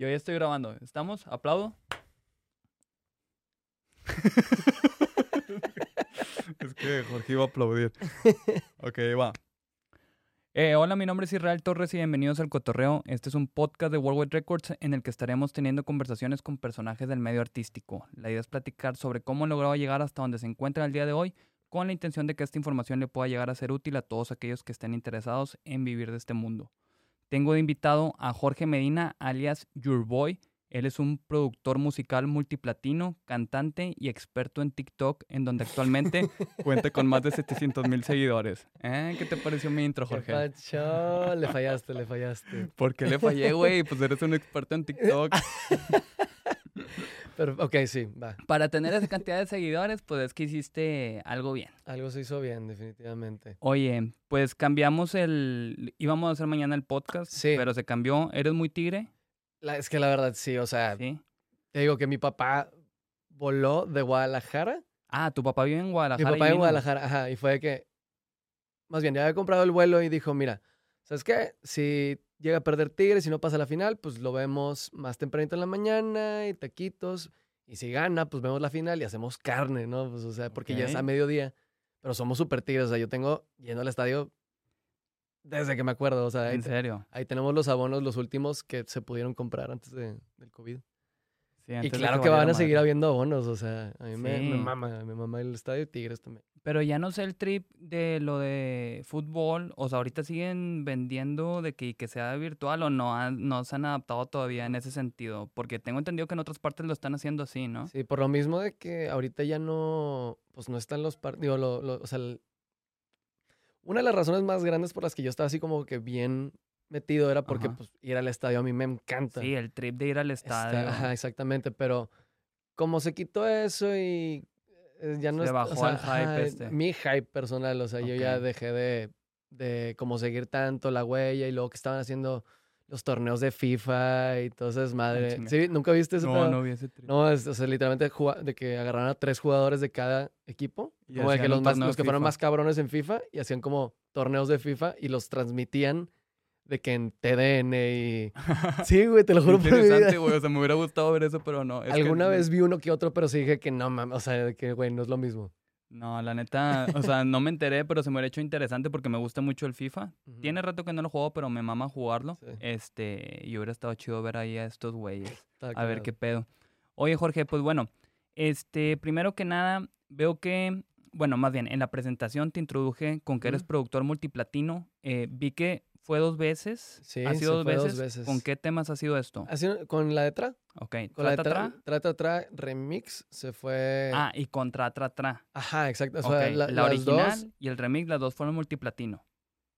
Yo ya estoy grabando. ¿Estamos? ¿Aplaudo? es que Jorge iba a aplaudir. Ok, va. Eh, hola, mi nombre es Israel Torres y bienvenidos al Cotorreo. Este es un podcast de Worldwide Records en el que estaremos teniendo conversaciones con personajes del medio artístico. La idea es platicar sobre cómo han logrado llegar hasta donde se encuentran el día de hoy, con la intención de que esta información le pueda llegar a ser útil a todos aquellos que estén interesados en vivir de este mundo. Tengo de invitado a Jorge Medina, alias Your Boy. Él es un productor musical multiplatino, cantante y experto en TikTok, en donde actualmente cuenta con más de 700 mil seguidores. ¿Eh? ¿Qué te pareció mi intro, Jorge? ¿Qué pacho? Le fallaste, le fallaste. ¿Por qué le fallé, güey? Pues eres un experto en TikTok. Pero, ok, sí, va. Para tener esa cantidad de seguidores, pues es que hiciste algo bien. Algo se hizo bien, definitivamente. Oye, pues cambiamos el... Íbamos a hacer mañana el podcast, Sí. pero se cambió. ¿Eres muy tigre? La- es que la verdad, sí, o sea, Sí. te digo que mi papá voló de Guadalajara. Ah, tu papá vive en Guadalajara. mi papá en. Guadalajara, ajá, y fue de que, más bien, ya había comprado el vuelo y dijo, mira, ¿sabes qué? Si llega a perder Tigres y no pasa la final, pues lo vemos más tempranito en la mañana y taquitos. Y si gana, pues vemos la final y hacemos carne, ¿no? Pues, o sea, porque ya es a mediodía. Pero somos súper tigres, o sea, yo tengo yendo al estadio desde que me acuerdo, o sea, ahí, En serio. ahí tenemos los abonos, los últimos que se pudieron comprar antes de- del COVID. Sí, Y claro que, van a seguir habiendo abonos, o sea, a mí me, mama, me mama el estadio Tigres también. Pero ya no sé el trip de lo de fútbol. O sea, ahorita siguen vendiendo de que, que sea virtual o no, han- no se han adaptado todavía en ese sentido. Porque tengo entendido que en otras partes lo están haciendo así, ¿no? Sí, por lo mismo de que ahorita ya no, pues no están los partidos, lo, lo- o sea, el- una de las razones más grandes por las que yo estaba así como que bien metido era porque pues ir al estadio a mí me encanta. Sí, el trip de ir al Está- estadio. ajá, exactamente, pero como se quitó eso y eh, ya no Se es- o bajó sea, el hype ajá, este. Mi hype personal, o sea, yo ya dejé de, de como seguir tanto la huella y luego que estaban haciendo los torneos de FIFA y todo ese desmadre. chinga. ¿Sí? ¿Nunca viste ese No, pedo? no vi ese trip. No, es, o sea, literalmente de que agarraron a tres jugadores de cada equipo. Y como de que los, más, los que fueron más cabrones en FIFA y hacían como torneos de FIFA y los transmitían de que en TDN y... Sí, güey, te lo juro por mi vida. Interesante, güey. O sea, me hubiera gustado ver eso, pero no. es que Alguna no- vez vi uno que otro, pero sí dije que no, mames, o sea, que, güey, no es lo mismo. No, la neta, o sea, no me enteré, pero se me hubiera hecho interesante porque me gusta mucho el FIFA. Tiene rato que no lo juego, pero me mama jugarlo. Sí. Este, y hubiera estado chido ver ahí a estos güeyes. Está A ver qué pedo. Oye, Jorge, pues bueno, este, primero que nada, veo que, bueno, más bien, en la presentación te introduje con que eres productor multiplatino. Eh, vi que fue dos veces. Sí, ¿Ha sido dos fue veces? dos veces. ¿Con qué temas ha sido esto? Así, con la de Tra. Ok, Con la de ¿Trata, Tra, tra? Tra Remix se fue... Ah, y contra Tra Tra. Ajá, exacto. O sea, la, la, las original dos, y el remix, las dos fueron multiplatino.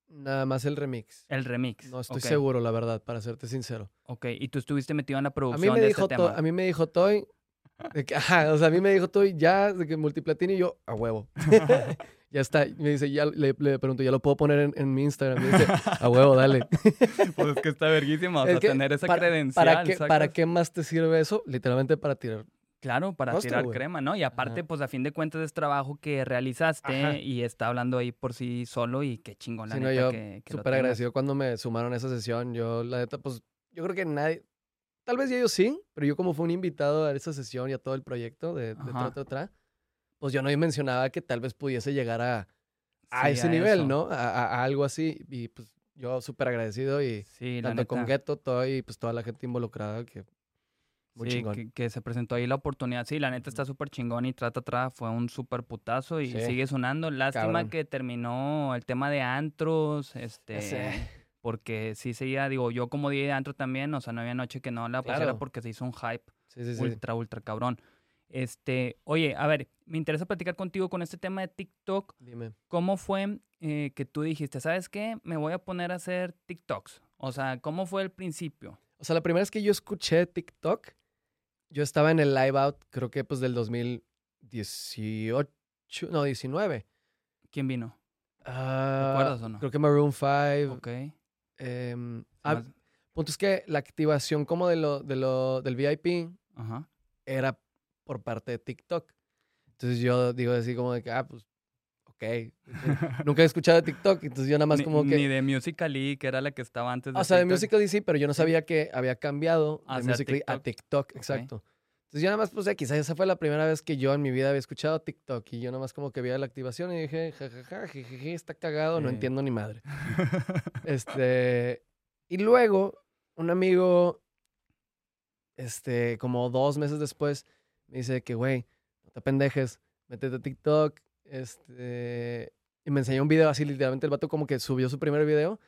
nada más el remix. El remix. No estoy ok, seguro, la verdad, para serte sincero. Ok, y tú estuviste metido en la A mí producción me de dijo este tema. a mí me dijo Toy, de que, ajá, o sea, a mí me dijo Toy ya, de que multiplatino y yo, a huevo. ya está, me dice, ya, le, le pregunto, ¿ya lo puedo poner en, en mi Instagram? Me dice, a huevo, dale. Pues es que está verguísima, o sea, tener esa para- credencial. ¿Para qué, ¿Para qué más te sirve eso? Literalmente para tirar. Claro, para tirar crema, ¿no? Y aparte, Ajá. pues a fin de cuentas es trabajo que realizaste Ajá. y está hablando ahí por sí solo y qué chingón, la Sí, no, neta, yo que, que Súper agradecido cuando me sumaron a esa sesión. Yo, la neta, pues, yo creo que nadie, tal vez ellos sí, pero yo como fue un invitado a esa sesión y a todo el proyecto de, de Ajá. Tra, Tra, Tra, pues yo no mencionaba que tal vez pudiese llegar a, a Sí, ese nivel, eso. ¿no? A, a- algo así. Y pues yo súper agradecido y Sí, tanto con Ghetto, todo y pues toda la gente involucrada que muy sí, chingón. que, que se presentó ahí la oportunidad. Sí, la neta está súper chingón y Trata Tra fue un súper putazo y Sí. sigue sonando. Lástima Cabrón. que terminó el tema de antros, este... Porque sí seguía, digo, yo como día de antro también, o sea, no había noche que no la pusiera Claro. porque se hizo un hype Sí, sí, sí. ultra, ultra cabrón. Este, oye, a ver, me interesa platicar contigo con este tema de TikTok. Dime. ¿Cómo fue eh, que tú dijiste, sabes qué? Me voy a poner a hacer TikToks. O sea, ¿cómo fue el principio? O sea, la primera vez que yo escuché TikTok, yo estaba en el live out, creo que pues del 2018, no, 19. ¿Quién vino? Ah, acuerdas o no? Creo que Maroon 5. Ok. ah, Más- punto es que la activación como de lo, de lo, del VIP Ajá. era por parte de TikTok. Entonces yo digo así como de que, ah, pues, ok. Nunca he escuchado de TikTok, entonces yo nada más Ni- como que... Ni de Musical.ly, que era la que estaba antes de O sea, de TikTok. Musical.ly sí, pero yo no sabía que había cambiado de Hacia Musical.ly a TikTok, exacto. Entonces yo nada más puse quizás esa fue la primera vez que yo en mi vida había escuchado TikTok y yo nada más como que veía la activación y dije, jajaja, jejeje, está cagado, no Eh. entiendo ni madre. Este, y luego un amigo, este, como dos meses después, me dice que, güey, no te pendejes, métete a TikTok, este, y me enseñó un video así, literalmente el vato como que subió su primer video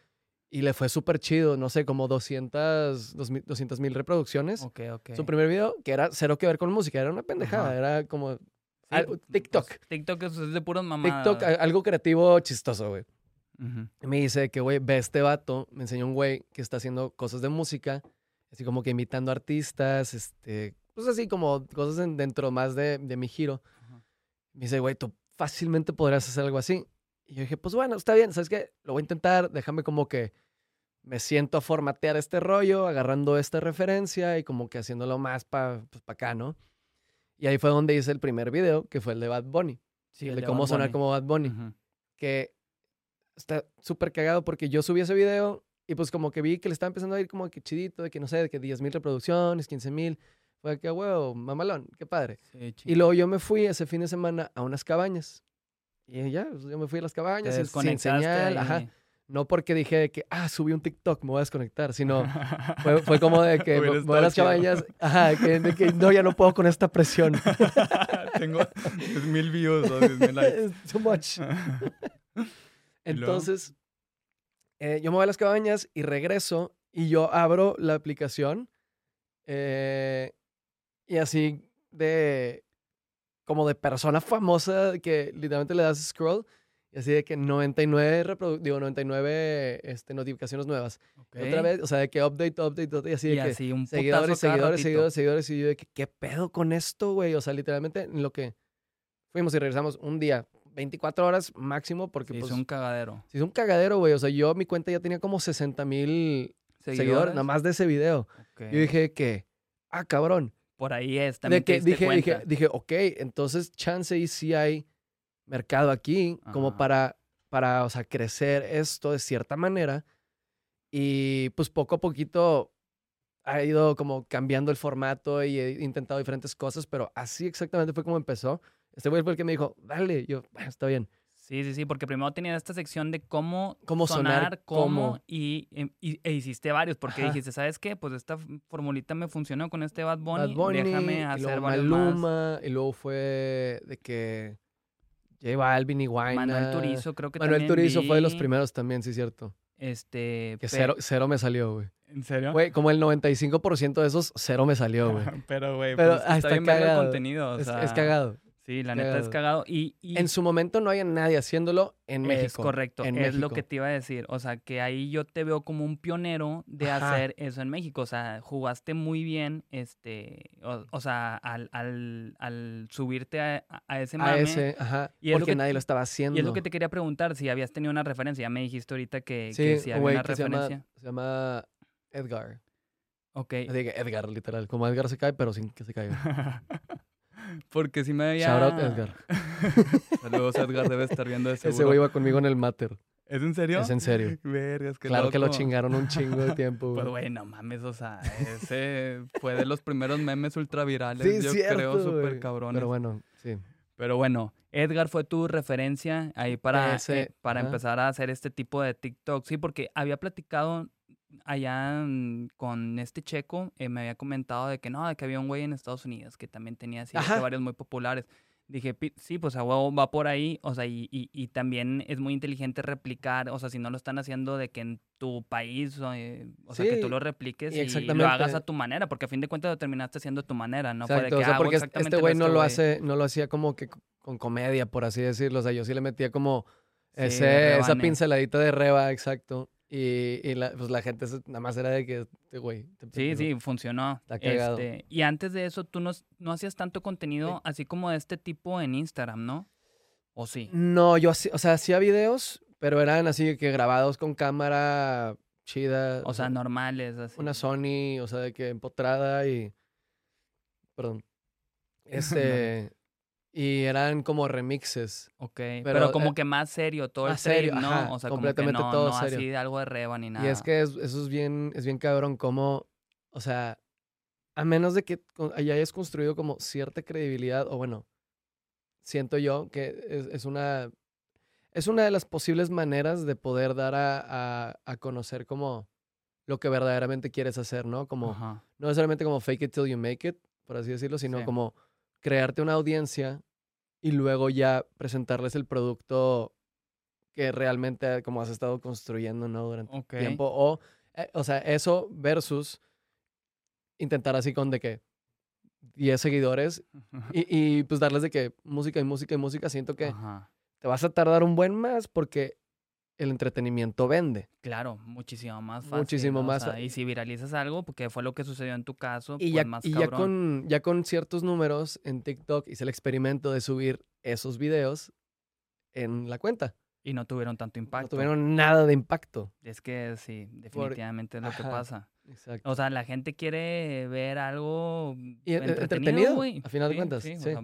y le fue súper chido, no sé, como 200 mil reproducciones. Ok, ok. Su primer video, que era cero que ver con música, era una pendejada, Ajá. era como Sí, al- pues, TikTok. pues, TikTok es, de puros mamadas. TikTok, algo creativo chistoso, güey. Ujú. Y me dice que, güey, ve este vato, me enseñó un güey que está haciendo cosas de música, así como que imitando artistas, este, pues así como cosas en- dentro más de, de mi giro. Ajá. Me dice, güey, tú fácilmente podrías hacer algo así. Y yo dije, pues bueno, está bien, ¿sabes qué? Lo voy a intentar, déjame como que me siento a formatear este rollo, agarrando esta referencia y como que haciéndolo más para pues, pa acá, ¿no? Y ahí fue donde hice el primer video, que fue el de Bad Bunny. Sí, el de de cómo Bad sonar Bunny. como Bad Bunny que está súper cagado porque yo subí ese video y pues como que vi que le estaba empezando a ir como que chidito, de que no sé, de que 10 mil reproducciones, 15 mil. Fue que, huevo, mamalón, qué padre. Sí, Y luego yo me fui ese fin de semana a unas cabañas. Y ya, pues, yo me fui a las cabañas sin- señal, ajá. No porque dije que, ah, subí un TikTok, me voy a desconectar, sino fue, fue como de que me me voy a las chido. cabañas, ajá, que, de que no, ya no puedo con esta presión. Tengo 10 mil views o 10 mil likes. It's too much. Entonces, eh, yo me voy a las cabañas y regreso y yo abro la aplicación eh, y así de como de persona famosa que literalmente le das scroll y así de que 99 reprodu- digo 99 este, notificaciones nuevas. Y Otra vez, o sea, de que update, update, update, y así de Y que así, un seguidores, seguidores, seguidores, seguidores, y yo de que qué pedo con esto, güey, o sea, literalmente en lo que fuimos y regresamos un día, 24 horas máximo porque Sí, pues es un cagadero. Sí, es un cagadero, güey. O sea, yo mi cuenta ya tenía como 60 mil seguidores, nada más de ese video. Ok. Yo dije que, ah, cabrón. Por ahí es, también De que te dije, dije, dije, ok, entonces chance y sí hay mercado aquí como para, para, o sea, crecer esto de cierta manera. Y pues poco a poquito ha ido como cambiando el formato y he intentado diferentes cosas, pero así exactamente fue como empezó. Este güey fue el que me dijo, dale, yo, bueno, está bien. Sí, sí, sí, porque primero tenía esta sección de cómo, Cómo sonar, cómo, cómo. y, em- y- e hiciste varios, porque Ajá. dijiste, ¿sabes qué? Pues esta formulita me funcionó con este Bad Bunny, Bad Bunny, déjame y hacer luego varios más. Maluma, y luego fue de que J Balvin y Wayne. Manuel Turizo creo que Manuel también Turizo fue de los primeros también, sí, cierto. Este, Que cero, cero me salió, güey. ¿En serio? Güey, como el 95% de esos, cero me salió, güey. Pero, güey, Pero, pues, está está bien verlo el cagado. contenido, o Es, sea, es cagado. Sí, la neta es cagado. Y, y En su momento no había nadie haciéndolo en México. Es correcto, en es lo que te iba a decir. O sea, que ahí yo te veo como un pionero de Ajá. hacer eso en México. O sea, jugaste muy bien, este, o, o sea, al, al, al subirte a, a ese mame. A ese, ajá. Y es lo porque que- nadie lo estaba haciendo. Y es lo que te quería preguntar, si habías tenido una referencia. Ya me dijiste ahorita que, Sí, que si había una que se llama, referencia. se llama Edgar. Ok. Edgar, literal. Como Edgar se cae, pero sin que se caiga. Porque si me había... Shout out Edgar. Saludos, Edgar, debe estar viendo Ese seguro. güey iba conmigo en el Mater. ¿Es en serio? Es en serio. Vergas, qué claro que lo chingaron un chingo de tiempo, Pues, güey. güey, no mames, o sea, ese fue de los primeros memes ultravirales, Sí, yo cierto, creo, súper cabrones. Pero bueno, sí. Pero bueno, Edgar fue tu referencia ahí para, Ese, eh, para empezar a hacer este tipo de TikTok. Sí, porque había platicado allá con este checo, eh, me había comentado de que no, de que había un güey en Estados Unidos que también tenía así, este, varios muy populares. Dije, "Pi- sí, pues a huevo va por ahí, o sea, y, y, y también es muy inteligente replicar, o sea, si no lo están haciendo de que en tu país, o, eh, o sea, que tú lo repliques y lo hagas a tu manera, porque a fin de cuentas lo terminaste haciendo a tu manera, ¿no? De Exacto. que o sea, hago porque este güey no este lo güey. hace, no lo hacía como que con comedia, por así decirlo. O sea, yo sí le metía como Sí, ese, esa pinceladita de reba, exacto. Y, y la, pues la gente nada más era de que, este güey. te Sí, sí, funcionó. Está cagado. Este, y antes de eso, tú no, no hacías tanto contenido así como de este tipo en Instagram, ¿no? ¿O sí? No, yo hacía, o sea, hacía videos, pero eran así que grabados con cámara chida. O sea, normales, así. una Sony, o sea, de que empotrada y. Perdón. Este. Y eran como remixes. Ok, pero, Pero, como eh, que más serio todo el más serio, trip, ¿no? ajá, o sea, completamente como que no, todo no serio. así de algo de reba ni nada. Y es que es- eso es bien, es bien cabrón como, o sea, a menos de que ya hayas construido como cierta credibilidad, o bueno, siento yo que es, es una, es una de las posibles maneras de poder dar a, a- a conocer como lo que verdaderamente quieres hacer, ¿no? Como, Ajá. no necesariamente como fake it till you make it, por así decirlo, sino Sí. como crearte una audiencia y luego ya presentarles el producto que realmente como has estado construyendo, ¿no? Durante Ok. tiempo. O, eh, o sea, eso versus intentar así con de que 10 seguidores y, y, pues darles de que música y música y música. Siento que Ajá. te vas a tardar un buen más porque el entretenimiento vende. Claro, muchísimo más fácil. Muchísimo ¿no? O más sea, fa- y si viralizas algo, porque fue lo que sucedió en tu caso, Y, pues ya, más y ya, con, ya con ciertos números en TikTok hice el experimento de subir esos videos en la cuenta. Y no tuvieron tanto No impacto. tuvieron nada de impacto. Es que sí, definitivamente es lo que Ajá. pasa. Exacto. O sea, la gente quiere ver algo Y, eh, entretenido, entretenido, güey. a final de cuentas, Sí, o sea,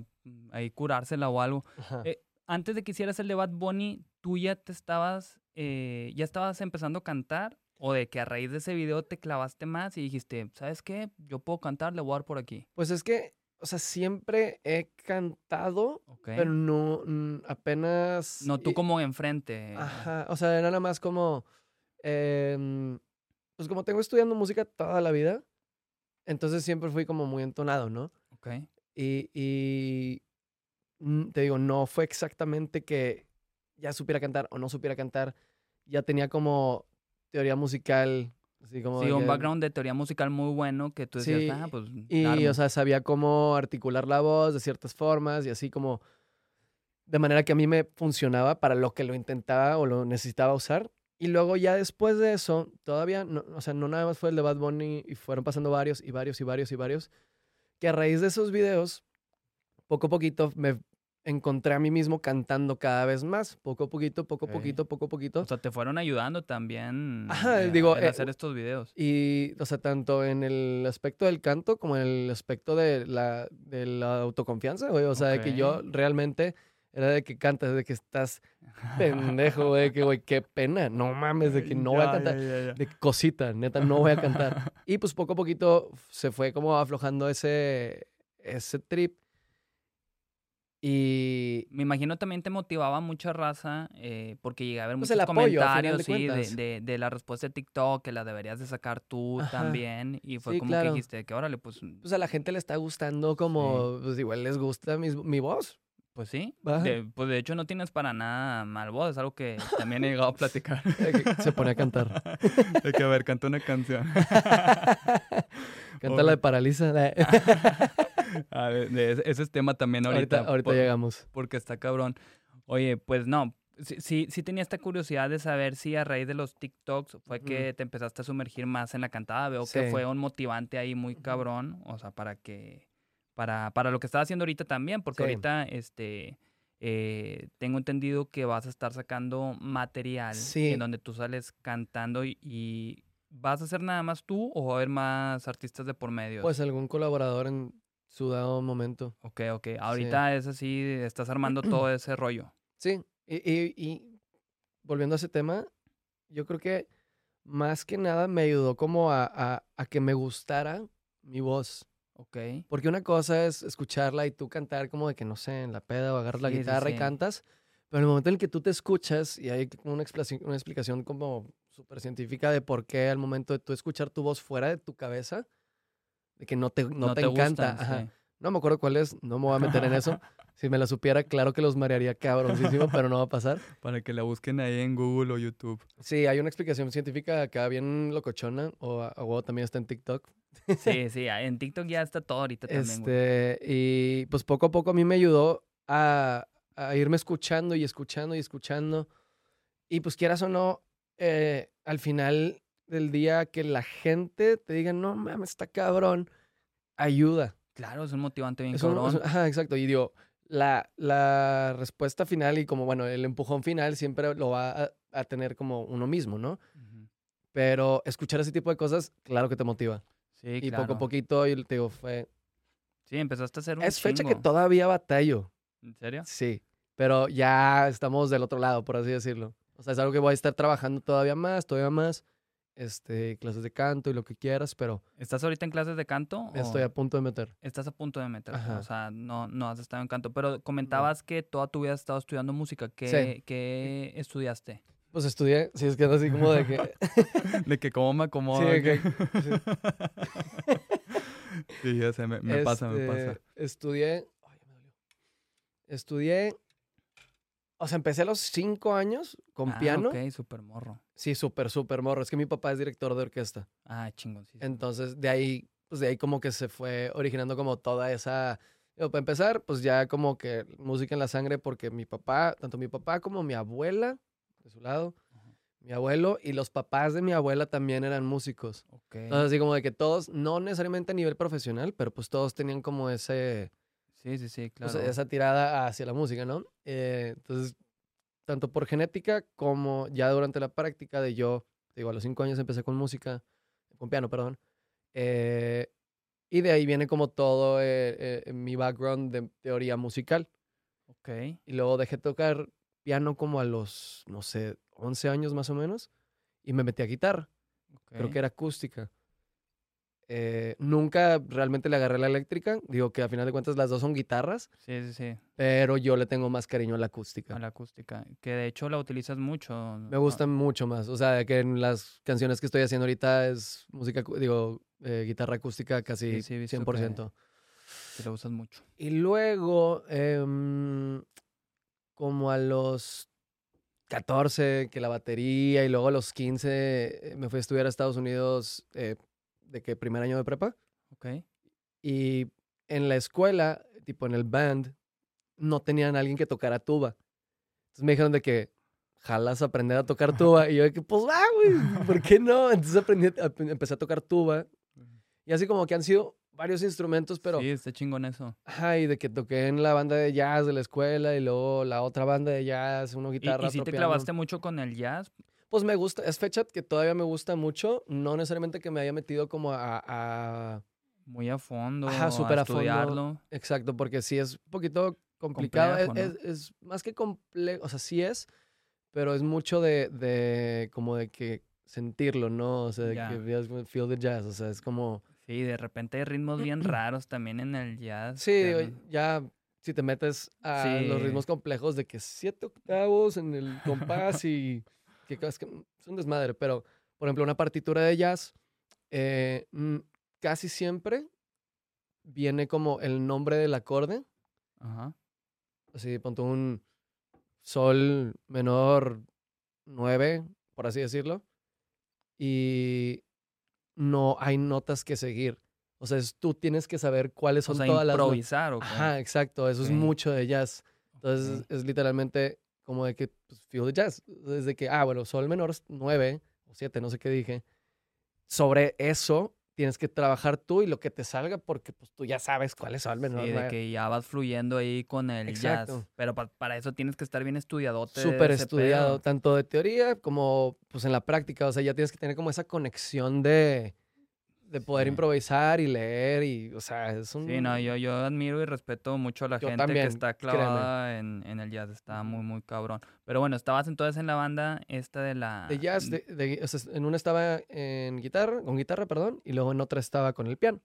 ahí curársela o algo. Eh, Antes de que hicieras el de Bad Bunny, ¿tú ya te estabas, eh, ya estabas empezando a cantar? ¿O de que a raíz de ese video te clavaste más y dijiste, ¿sabes qué? Yo puedo cantar, le voy a dar por aquí. Pues es que, o sea, siempre he cantado, pero no apenas. no tú como enfrente. Ajá. O sea, era nada más como. em, pues como tengo estudiando música toda la vida, entonces siempre fui como muy entonado, ¿no? Ok. Y, y, mm, te digo, no fue exactamente que ya supiera cantar o no supiera cantar. Ya tenía como teoría musical, así como. Sí, de un que- background de teoría musical muy bueno que tú decías, Sí, ah, pues. Y, la armo". o sea, sabía cómo articular la voz de ciertas formas y así como. De manera que a mí me funcionaba para lo que lo intentaba o lo necesitaba usar. Y luego ya después de eso, todavía, no, o sea, no nada más fue el de Bad Bunny y fueron pasando varios y varios y varios y varios. Que a raíz de esos videos, poco a poquito me encontré a mí mismo cantando cada vez más. Poco a poquito, poco a Ok. poquito, poco a poquito. O sea, te fueron ayudando también. Ajá, eh, digo, eh, hacer estos videos. Y, o sea, tanto en el aspecto del canto como en el aspecto de la, de la autoconfianza, güey. O sea, de que yo realmente era de que cantas, de que estás pendejo, güey, que, güey, qué pena. No mames, de que no voy a cantar. De cosita, neta, no voy a cantar. Y pues poco a poquito se fue como aflojando ese, ese trip. Y Me imagino también te motivaba mucha raza eh, porque llegué a ver Pues muchos apoyo, comentarios de sí, de, de, de la respuesta de TikTok que la deberías de sacar tú Ajá. también y fue Sí, como claro. que dijiste que órale pues pues a la gente le está gustando como, pues igual les gusta mi, mi voz. Pues sí de, pues de hecho no tienes para nada mal voz es algo que también he llegado a platicar se pone a cantar. de que a ver canta una canción Canta la de Paraliza. De- de ese, ese es tema también ahorita ahorita ahorita por- llegamos. porque está cabrón. Oye, pues no, sí, sí, sí tenía esta curiosidad de saber si a raíz de los TikToks fue que te empezaste a sumergir más en la cantada. Veo Sí. que fue un motivante ahí muy cabrón, o sea, para que, para, para lo que estás haciendo ahorita también, porque Sí. ahorita, este, eh, tengo entendido que vas a estar sacando material Sí. en donde tú sales cantando y, y ¿vas a hacer nada más tú o va a haber más artistas de por medio? Pues algún colaborador en su dado momento. ok, ok. Ahorita es así, estás armando todo ese rollo. Sí, y, y- y volviendo a ese tema, yo creo que más que nada me ayudó como a, a- a que me gustara mi voz. Ok. Porque una cosa es escucharla y tú cantar como de que, no sé, en la peda o agarras la Sí, sí, guitarra sí. y cantas, pero en el momento en el que tú te escuchas y hay una explicación, una explicación como súper científica de por qué al momento de tú escuchar tu voz fuera de tu cabeza, de que no te, no te, encanta. gustan, ajá. sí. No me acuerdo cuál es, no me voy a meter en eso. Si me la supiera, claro que los marearía cabroncísimo, pero no va a pasar. Para que la busquen ahí en Google o YouTube. Sí, hay una explicación científica acá bien locochona, o huevo también está en TikTok. Sí, sí, en TikTok ya está todo ahorita también, güey. Este, y pues poco a poco a mí me ayudó a, a irme escuchando y escuchando y escuchando. Y pues quieras o no, eh, al final del día que la gente te diga, no mames, está cabrón, ayuda. Claro, es un motivante bien Es cabrón. un- ajá, exacto. Y digo, la, la respuesta final y como, bueno, el empujón final siempre lo va a, a tener como uno mismo, ¿no? Pero escuchar ese tipo de cosas, claro que te motiva. Sí, y claro. poco a poquito, y te digo, fue... Sí, empezaste a hacer un Es fecha que chingo. todavía batallo. ¿En serio? Sí, pero ya estamos del otro lado, por así decirlo. O sea, es algo que voy a estar trabajando todavía más, todavía más. Este, clases de canto y lo que quieras, pero ¿Estás ahorita en clases de canto? estoy o a punto de meter. Estás a punto de meterte. Ajá. O sea, no, no has estado en canto. Pero comentabas que toda tu vida has estado estudiando música. ¿Qué, Sí. qué estudiaste? Pues estudié, sí, es que ando así como de que... De que cómo me acomodo. sí, que- que- sí. Sí, ya sé, me, me pasa, me pasa. Este, Estudié. ay, me dolió. Estudié. O sea, empecé a los cinco años con Ah, piano. Ok, súper morro. Sí, súper, súper morro. Es que mi papá es director de orquesta. Ah, chingón. sí. Entonces, de ahí, pues de ahí como que se fue originando como toda esa. para empezar, pues ya como que música en la sangre, porque mi papá, tanto mi papá como mi abuela, de su lado, Ajá. mi abuelo y los papás de mi abuela también eran músicos. Ok. Entonces, así como de que todos, no necesariamente a nivel profesional, pero pues todos tenían como ese, Sí, sí, sí, o claro. sea, esa tirada hacia la música, ¿no? Eh, entonces, tanto por genética como ya durante la práctica de yo, digo, a los cinco años empecé con música, con piano, perdón. eh, y de ahí viene como todo eh, eh, mi background de teoría musical. Ok. Y luego dejé tocar piano como a los, no sé, 11 años más o menos. Y me metí a guitarra. Creo ok. que era acústica. Eh, nunca realmente le agarré la eléctrica. Digo que a final de cuentas las dos son guitarras, Sí, sí, sí. pero yo le tengo más cariño a la acústica. A la acústica. Que de hecho la utilizas mucho. Me gusta mucho más. O sea, que en las canciones que estoy haciendo ahorita es música, digo, eh, guitarra acústica casi Sí, sí, he visto que- 100%. Que le gustas mucho. Y luego, em, como a los 14, que la batería, y luego a los 15 eh, me fui a estudiar a Estados Unidos eh, de que primer año de prepa. Ok. Y en la escuela, tipo en el band, no tenían a alguien que tocara tuba. Entonces me dijeron de que jalas aprender a tocar tuba. Y yo de que, pues va, güey, ¿por qué no? Entonces aprendí, empecé a tocar tuba. Y así como que han sido varios instrumentos, pero... Sí, está chingón eso. Ajá, y de que toqué en la banda de jazz de la escuela y luego la otra banda de jazz, uno ¿Y, guitarra, y si otro te clavaste mucho con el jazz? Pues me gusta, es fecha que todavía me gusta mucho, no necesariamente que me haya metido como a... a- Muy a fondo. Ajá, súper a a fondo. estudiarlo. exacto, porque sí es un poquito complicado, es- Complejo, es, es más que complejo, o sea, sí es, pero es mucho de, de como de que sentirlo, ¿no? O sea, de Ya. que feel the jazz, o sea, es como... Sí, de repente hay ritmos bien raros también en el jazz. Sí, digo, ya si te metes a los ritmos complejos de que siete octavos en el compás y que es, que es un desmadre, pero por ejemplo una partitura de jazz eh, mm, casi siempre viene como el nombre del acorde, Ajá. así ponte un sol menor 9, por así decirlo, y no hay notas que seguir. O sea, es- tú tienes que saber cuáles O son sea, todas las notas. improvisar o qué? Ajá, exacto. Eso es Ok. mucho de jazz. Entonces, Ok. es literalmente como de que, pues, feel the jazz. Desde que, ah, bueno, sol menor 9 o 7, no sé qué dije. Sobre eso tienes que trabajar tú y lo que te salga porque, pues, tú ya sabes cuál es sol menor. Sí, de que ya vas fluyendo ahí con el jazz. Exacto. Pero pa- para eso tienes que estar bien estudiadote. Súper estudiado, pedo. tanto de teoría como, pues, en la práctica. O sea, ya tienes que tener como esa conexión de, de poder Sí. improvisar y leer y, o sea, es un... Sí, no, yo, yo admiro y respeto mucho a la Yo gente también, que está clavada en, en el jazz. Está muy, muy cabrón. Pero bueno, estabas entonces en la banda esta de la... De jazz, de, de- o sea, en una estaba en guitarra, con guitarra, perdón, y luego en otra estaba con el piano.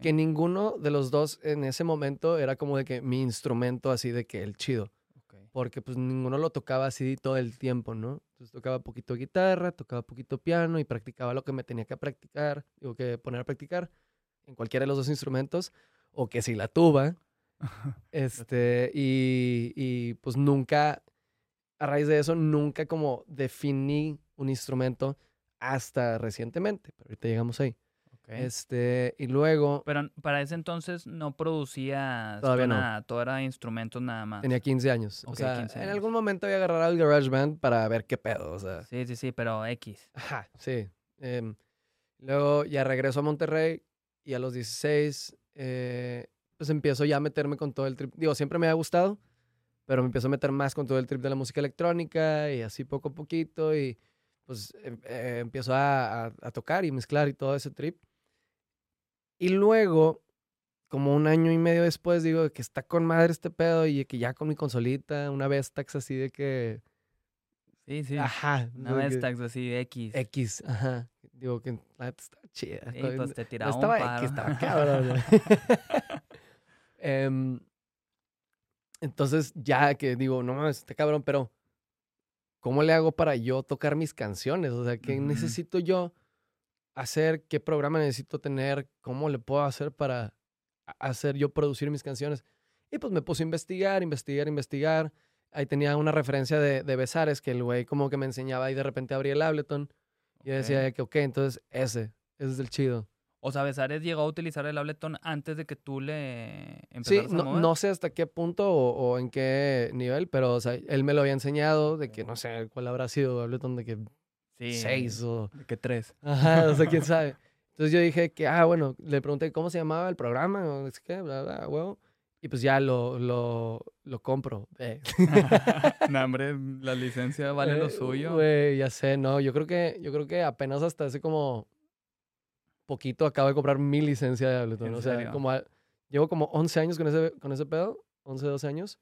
Que ninguno de los dos en ese momento era como de que mi instrumento así de que el chido. Porque pues ninguno lo tocaba así todo el tiempo, ¿no? Entonces tocaba poquito guitarra, tocaba poquito piano y practicaba lo que me tenía que practicar, digo que poner a practicar en cualquiera de los dos instrumentos, o que si la tuba. Este, y, y pues nunca, a raíz de eso, nunca como definí un instrumento hasta recientemente, pero ahorita llegamos ahí. Ok. Este, y luego Pero para ese entonces no producías Todavía no. nada, todo era instrumentos nada más. tenía 15 años. Ok, o sea, 15 en años. algún momento voy a agarrar al GarageBand para ver qué pedo, o sea. Sí, sí, sí, pero X. Ajá, sí. Em, luego ya regreso a Monterrey y a los 16, eh, pues empiezo ya a meterme con todo el trip. Digo, siempre me ha gustado, pero me empiezo a meter más con todo el trip de la música electrónica y así poco a poquito y pues em- eh, empiezo a, a- a tocar y mezclar y todo ese trip. Y luego como un año y medio después digo que está con madre este pedo y que ya con mi consolita, una Vestax así de que... Sí, sí. Ajá. Una de que- Vestax así, X. X, ajá. Digo que la estaba chida. Sí, pues no- te no tiraba un estaba paro. X, estaba cabrón. Em, entonces ya que digo, no mames, está cabrón, pero ¿cómo le hago para yo tocar mis canciones? O sea, ¿qué necesito yo hacer? ¿Qué programa necesito tener? ¿Cómo le puedo hacer para a- hacer yo producir mis canciones? Y pues me puse a investigar, investigar, investigar. Ahí tenía una referencia de, de Besares que el güey como que me enseñaba y de repente abría el Ableton. Y yo decía que, ok, entonces ese, ese es el chido. O sea, Besares llegó a utilizar el Ableton antes de que tú le Sí, empezaras a no, mover. no sé hasta qué punto o, o en qué nivel, pero o sea, él me lo había enseñado de que no sé cuál habrá sido Ableton, de que Sí. seis o... ¿De qué tres? Ajá, o sea, quién sabe. Entonces yo dije que, ah, bueno, le pregunté cómo se llamaba el programa o sé qué, bla, bla, huevo. Y pues ya lo, lo, lo compro. eh. no, hombre, la licencia vale lo Eh, suyo. Güey, ya sé, no, yo creo que, yo creo que apenas hasta hace como poquito acabo de comprar mi licencia de Ableton. ¿En O sea, serio? como a- llevo como 11 años con ese, con ese pedo, 11, 12 años.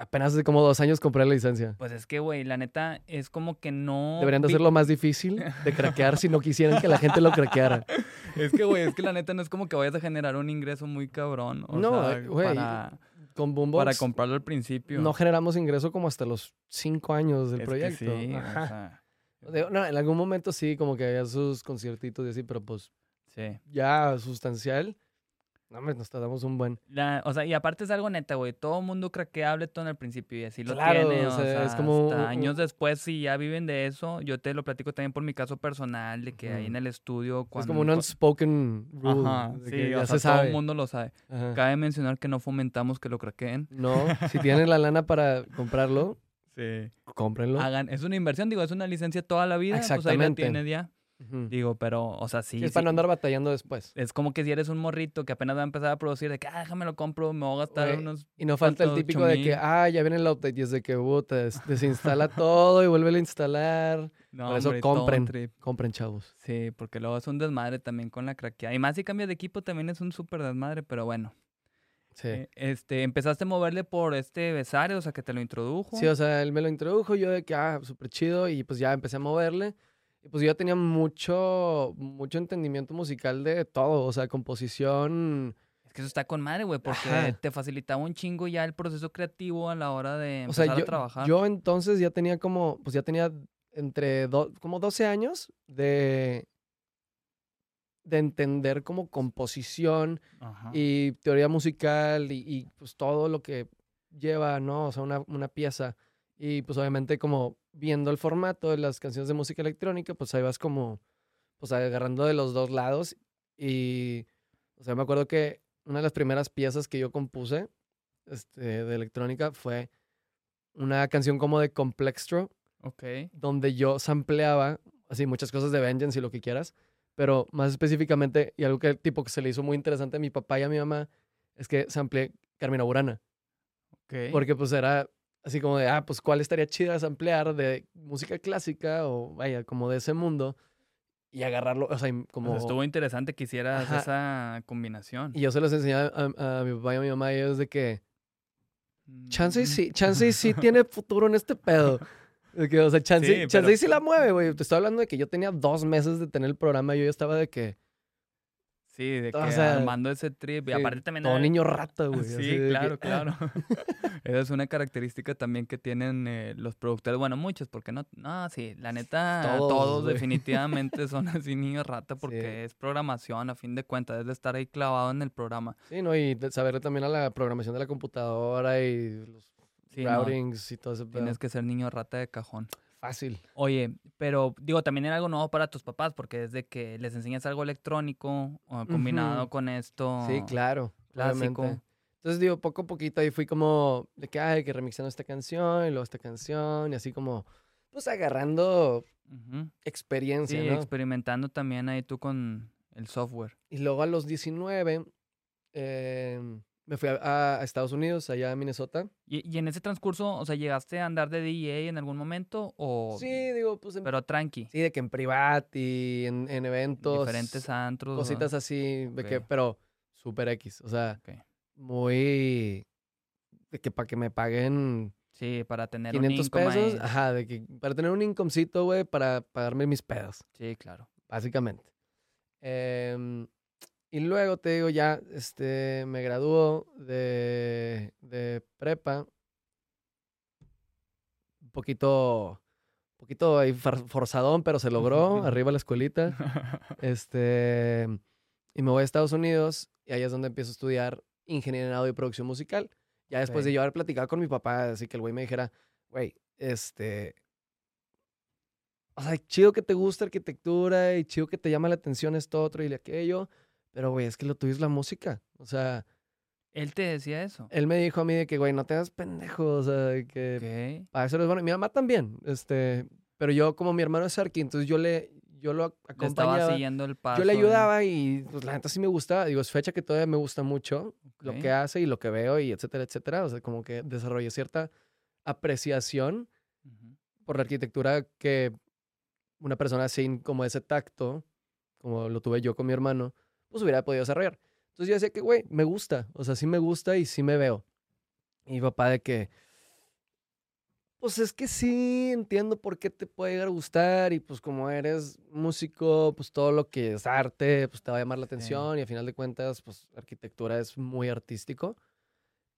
Apenas hace como dos años compré la licencia. Pues es que, güey, la neta es como que no. Deberían de hacerlo más difícil de craquear si no quisieran que la gente lo craqueara. Es que, güey, es que la neta no es como que vayas a generar un ingreso muy cabrón. O No, sea, güey, para, Con Boombox para comprarlo al principio. no generamos ingreso como hasta los 5 años del Es que proyecto. sí, o Ajá. sea, Digo, no, en algún momento sí, como que había sus conciertitos y así, pero pues sí. ya sustancial. No, hombre, nos tardamos un buen. La- o sea, y aparte es algo neta, güey. Todo mundo craquea Ableton al principio y así lo Claro, tiene. o O sea, sea, es como hasta un- años después, si ya viven de eso, yo te lo platico también por mi caso personal, de que ahí en el estudio. Cuando, es como un unspoken rule. Ajá, de sí, que o ya sea, se todo sabe. el mundo lo sabe. Ajá. Cabe mencionar que no fomentamos que lo craqueen. No, si tienen la lana para comprarlo, Sí. cómprenlo. Hagan, es una inversión, digo, es una licencia toda la vida. Pues ahí la Exactamente. tienes ya. Digo, pero, o sea, sí. Sí, es sí, para no andar batallando después. Es como que si eres un morrito que apenas va a empezar a producir, de que, ah, déjame lo compro, me voy a gastar unos. Y no falta el típico de que, ah, ya viene el update y es de que, puta, des- desinstala todo y vuelve a instalar. No, Por eso hombre, compren. Compren, chavos. Sí, porque luego es un desmadre también con la craqueada. Y más si cambias de equipo también es un súper desmadre, pero bueno. Sí. Eh, este, empezaste a moverle por este Besares, o sea, que te lo introdujo. Sí, o sea, él me lo introdujo, yo de que, ah, súper chido, y pues ya empecé a moverle. Pues yo tenía mucho, mucho entendimiento musical de todo, o sea, composición. Es que eso está con madre, güey, porque Ajá. te facilitaba un chingo ya el proceso creativo a la hora de O empezar sea, yo, a trabajar. yo entonces ya tenía como, pues ya tenía entre, do- como 12 años de, de entender como composición Ajá. y teoría musical y, y, pues todo lo que lleva, ¿no? O sea, una, una pieza. Y pues obviamente como viendo el formato de las canciones de música electrónica, pues ahí vas como, pues agarrando de los dos lados. Y, o sea, me acuerdo que una de las primeras piezas que yo compuse este, de electrónica fue una canción como de Complextro, Ok. donde yo sampleaba, así, muchas cosas de Vengeance y lo que quieras, pero más específicamente, y algo que tipo que se le hizo muy interesante a mi papá y a mi mamá, es que sampleé Carmina Burana. Ok. Porque pues era así como de, ah, pues cuál estaría chida samplear de música clásica o vaya, como de ese mundo y agarrarlo, o sea, sea, como... estuvo interesante que hicieras esa combinación. Y yo se los enseñaba a, a mi papá y a mi mamá y ellos de que, chance y Mm, sí, chance y sí tiene futuro en este pedo. De que, o sea, chance, Sí, chance pero- y sí la mueve, güey. Te estoy hablando de que yo tenía dos meses de tener el programa y yo ya estaba de que, Sí, de que o sea, armando ese trip. Y aparte también... todo era- niño rata, güey. Sí, que, claro, claro. Esa es una característica también que tienen eh, los productores. Bueno, muchos, porque no. No, sí, la neta, Todos, todos, definitivamente son así niños rata porque Sí. es programación, a fin de cuentas, es de estar ahí clavado en el programa. Sí, ¿no? Y de saberle también a la programación de la computadora y los Sí, no, routings y todo ese pedo. tienes que ser niño rata de cajón. Fácil. Oye, pero digo, también era algo nuevo para tus papás, porque desde que les enseñas algo electrónico o combinado con esto Sí, claro. clásico. obviamente. Entonces, digo, poco a poquito ahí fui como de que, ay, que remixando esta canción y luego esta canción y así como, pues agarrando Ujú. Sí, experiencia, ¿no? experimentando también ahí tú con el software. Y luego a los 19 eh, me fui a, a Estados Unidos, allá a Minnesota. ¿Y, y en ese transcurso, o sea, llegaste a andar de DJ en algún momento o...? Sí, digo, pues en- Pero tranqui. sí, de que en privat y en, en eventos. Diferentes antros. Cositas así, de que, pero súper X. O sea, Ok. muy... De que para que me paguen Sí, para tener 500 un income pesos. ahí. Ajá, de que para tener un incomecito, güey, para pagarme mis pedos, Sí, claro. básicamente. Em, y luego te digo, ya este, me graduó de, de prepa. Un poquito, un poquito ahí forzadón, pero se logró. arriba la escuelita. Este, y me voy a Estados Unidos y ahí es donde empiezo a estudiar ingeniería en audio y producción musical. Ya después de yo haber platicado con mi papá, así que el güey me dijera, güey, este, o sea, chido que te gusta arquitectura y chido que te llama la atención esto, otro y aquello, pero güey, es que lo tuyo es la música. O sea, Él te decía eso. él me dijo a mí de que, güey, no te hagas pendejo, o sea, de que Ok. para eso eres bueno. Mi mamá también, este, pero yo como mi hermano es arqui, entonces yo le, yo lo Le estaba acompañaba. siguiendo el paso. Yo le ayudaba y pues la neta sí me gustaba. Digo, es fecha que todavía me gusta mucho lo Ok. que hace y lo que veo y etcétera, etcétera. O sea, como que desarrollé cierta apreciación Ujú. por la arquitectura que una persona sin como ese tacto, como lo tuve yo con mi hermano, pues hubiera podido desarrollar. Entonces yo decía que, güey, me gusta. O sea, sí me gusta y sí me veo. Y mi papá de que, pues es que sí, entiendo por qué te puede llegar a gustar y pues como eres músico, pues todo lo que es arte, pues te va a llamar la atención y a final de cuentas, pues arquitectura es muy artístico.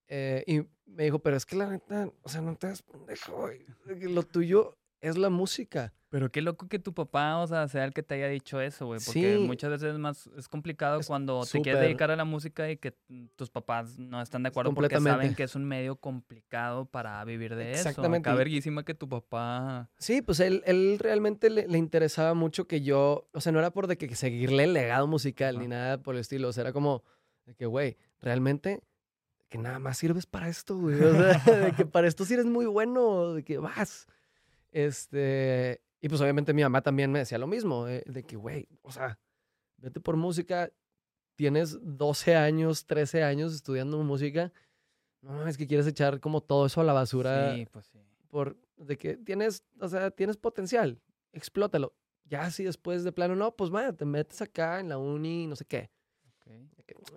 Eh, y me dijo, pero es que la neta, o sea, no te das pendejo, güey, Lo tuyo es la música. Pero qué loco que tu papá, o sea, sea el que te haya dicho eso, güey. Porque Sí. muchas veces es más, es complicado Es cuando te quieres dedicar a la música y que tus papás no están de acuerdo porque saben que es un medio complicado para vivir de eso. Exactamente. Acá verguísima que tu papá... Sí, pues él, él realmente le, le interesaba mucho que yo, o sea, no era por de que seguirle el legado musical ni nada por el estilo, o sea, era como de que, güey, realmente que nada más sirves para esto, güey, o sea, de que para esto sí eres muy bueno, de que vas. Este, y pues obviamente mi mamá también me decía lo mismo, eh, de que, güey, o sea, vete por música, tienes 12 años, 13 años estudiando música, no es que quieres echar como todo eso a la basura Sí, pues sí. por de que tienes, o sea, tienes potencial, explótalo. Ya si después de plano, no, pues vaya, te metes acá en la uni, no sé qué. ok.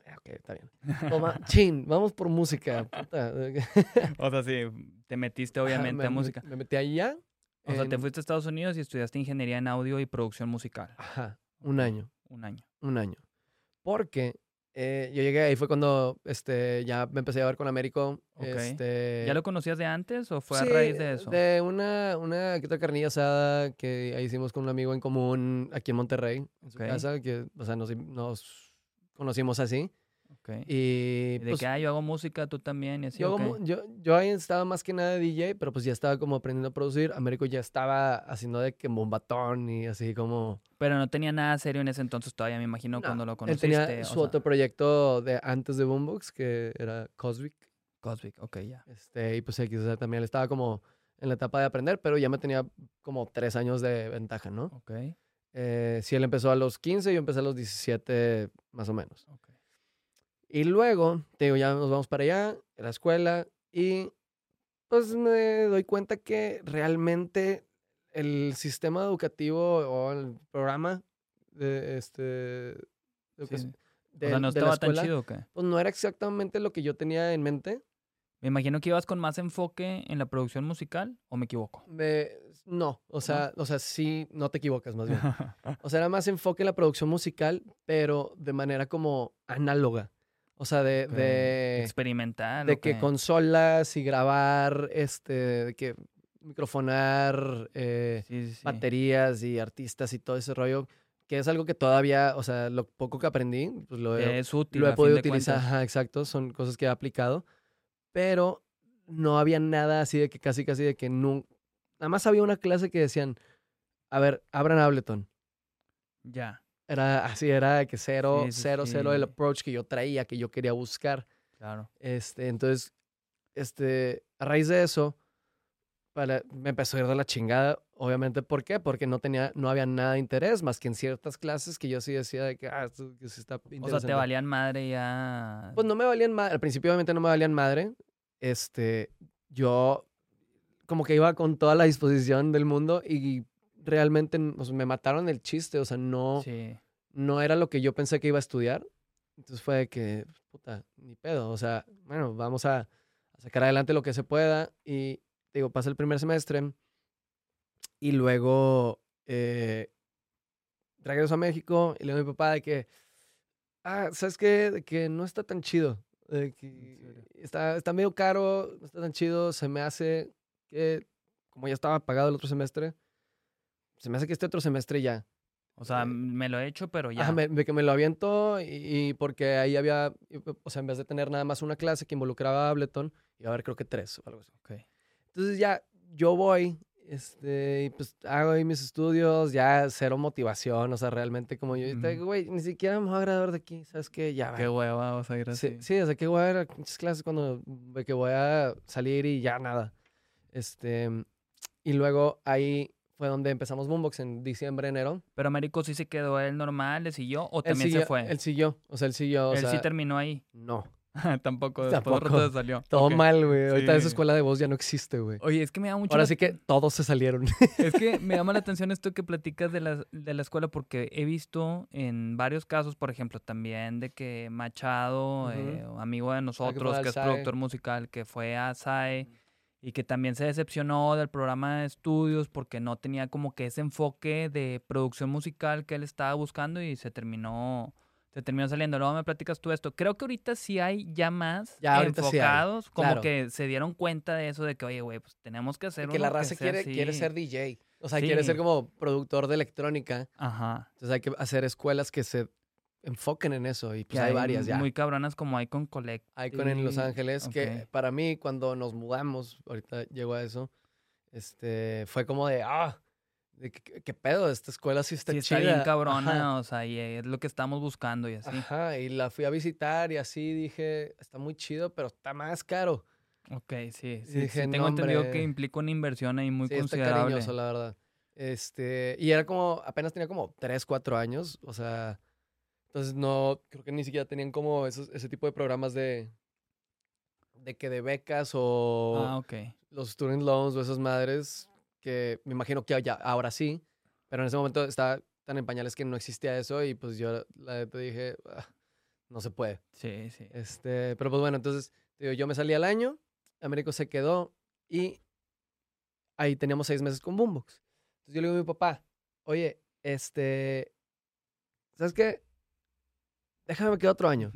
"Ah, Ok, está bien. Toma, chin, vamos por música. puta. O sea, sí, te metiste obviamente me, a música. Me, me metí allá. O sea, te en- fuiste a Estados Unidos y estudiaste ingeniería en audio y producción musical. Ajá, un año, Un año. un año. Porque eh, yo llegué ahí, fue cuando este, ya me empecé a ver con Américo. Ok. Este, ¿Ya lo conocías de antes o fue a Sí, raíz de eso? De una, una que otra carnilla asada que ahí hicimos con un amigo en común aquí en Monterrey, en su casa, que, o sea, nos, nos conocimos así. Y de pues, que, ah, yo hago música, tú también, y así, yo, yo, yo ahí estaba más que nada de DJ, pero pues ya estaba como aprendiendo a producir. Américo ya estaba haciendo de que bombatón y así como... Pero no tenía nada serio en ese entonces todavía, me imagino, No, cuando lo Él conociste. tenía o su sea, otro proyecto de antes de Boombox, que era Cosmic. Cosmic, ok, ya. Este, y pues X, o sea, también él estaba como en la etapa de aprender, pero ya me tenía como tres años de ventaja, ¿no? Ok, Eh, sí, él empezó a los 15, yo empecé a los 17 más o menos. ok. Y luego, te digo, ya nos vamos para allá, a la escuela, y pues me doy cuenta que realmente el sistema educativo o el programa de este... Sí. de- o sea, no de la estaba tan escuela, chido, ¿o qué? Pues no era exactamente lo que yo tenía en mente. Me imagino que ibas con más enfoque en la producción musical, ¿o me equivoco? Me- no, o sea, o sea, sí, no te equivocas más bien. O sea, era más enfoque en la producción musical, pero de manera como análoga. O sea, de, Ok. de, Experimental. de ¿o que consolas y grabar, este, de que microfonar, eh, Sí, sí, sí. baterías y artistas y todo ese rollo, que es algo que todavía, o sea, lo poco que aprendí, pues lo he, Es útil. lo he podido utilizar, ajá, exacto, son cosas que he aplicado, pero no había nada así de que casi, casi de que no, nada más había una clase que decían, a ver, abran Ableton. Ya, Era así, era que cero, Sí, sí, cero, cero el sí. approach que yo traía, que yo quería buscar. claro. Este, entonces, este, a raíz de eso, para, me empezó a ir de la chingada, obviamente, ¿por qué? Porque no tenía, no había nada de interés, más que en ciertas clases que yo sí decía de que, ah, esto que sí está O sea, te valían madre ya. Pues no me valían madre, al principio obviamente no me valían madre, este, yo como que iba con toda la disposición del mundo y realmente o sea, me mataron el chiste, o sea, no, Sí. no era lo que yo pensé que iba a estudiar. Entonces fue de que, puta, ni pedo. O sea, bueno, vamos a, a sacar adelante lo que se pueda. Y digo, pasa el primer semestre. Y luego eh, regreso a México y le digo a mi papá de que, ah, ¿sabes qué? De que no está tan chido. De que está, está medio caro, no está tan chido. Se me hace que, como ya estaba pagado el otro semestre, se me hace que este otro semestre ya. O sea, Eh, me lo he hecho, pero ya. Ajá, me- de que me lo aviento y, y porque ahí había, o sea, en vez de tener nada más una clase que involucraba a Ableton, iba a haber creo que tres o algo así. Ok. Entonces ya yo voy, este, y pues hago ahí mis estudios, ya cero motivación, o sea, realmente como yo, güey, ni siquiera me voy a graduar de aquí, ¿sabes qué? Ya, Qué va. hueva vas a ir así. Sí, sí, o sea, que voy a ir a muchas clases cuando, de que voy a salir y ya nada. Este, y luego ahí fue donde empezamos Boombox en diciembre, enero. Pero Américo sí se quedó él normal, le siguió o Él también siguió, se fue. Él siguió, o sea, él siguió, o Él sea, sí terminó ahí. no. Tampoco, Tampoco. salió. Todo mal, güey. Ahorita esa Sí. escuela de voz ya no existe, güey. Oye, es que me da mucho. Ahora la- sí que todos se salieron. Es que me llama la atención esto que platicas de la, de la escuela porque he visto en varios casos, por ejemplo, también de que Machado, eh, amigo de nosotros, al que es SAE. productor musical, que fue a SAE y que también se decepcionó del programa de estudios porque no tenía como que ese enfoque de producción musical que él estaba buscando y se terminó se terminó saliendo. Luego me platicas tú esto. Creo que ahorita sí hay ya más Ya, ahorita sí enfocados, como claro. que se dieron cuenta de eso de que, oye, güey, pues tenemos que hacer que la raza sea quiere, quiere así". ser DJ. O sea, quiere ser como productor de electrónica. Ajá. Entonces hay que hacer escuelas que se enfoquen en eso. Y pues que hay, varias ya. Muy cabronas como hay con Collect. Hay con en Los Ángeles que ok. para mí cuando nos mudamos, ahorita llego a eso, este, fue como de, ah, de que- que- ¿qué pedo? Esta escuela sí está Sí, está chida. bien cabrona, Ajá. o sea, y es lo que estamos buscando y así. Ajá, y la fui a visitar y así dije, está muy chido, pero está más caro. Ok, sí, sí. sí, dije, tengo "No, entendido que hombre". implica una inversión ahí muy sí, está considerable. cariñoso, la verdad. Este, y era como, apenas tenía como 3, 4 años, o sea, entonces no, creo que ni siquiera tenían como esos, ese tipo de programas de, de que de becas o Ah, ok. los student loans o esas madres, que me imagino que ya, ahora sí, pero en ese momento estaba tan en pañales que no existía eso y pues yo la neta dije, "Ah, no se puede. Sí, sí. Este, pero pues bueno, entonces te digo, yo me salí al año, Américo se quedó y ahí teníamos seis meses con Boombox. Entonces yo le digo a mi papá, oye, este, ¿sabes qué? Déjame me quedo otro año,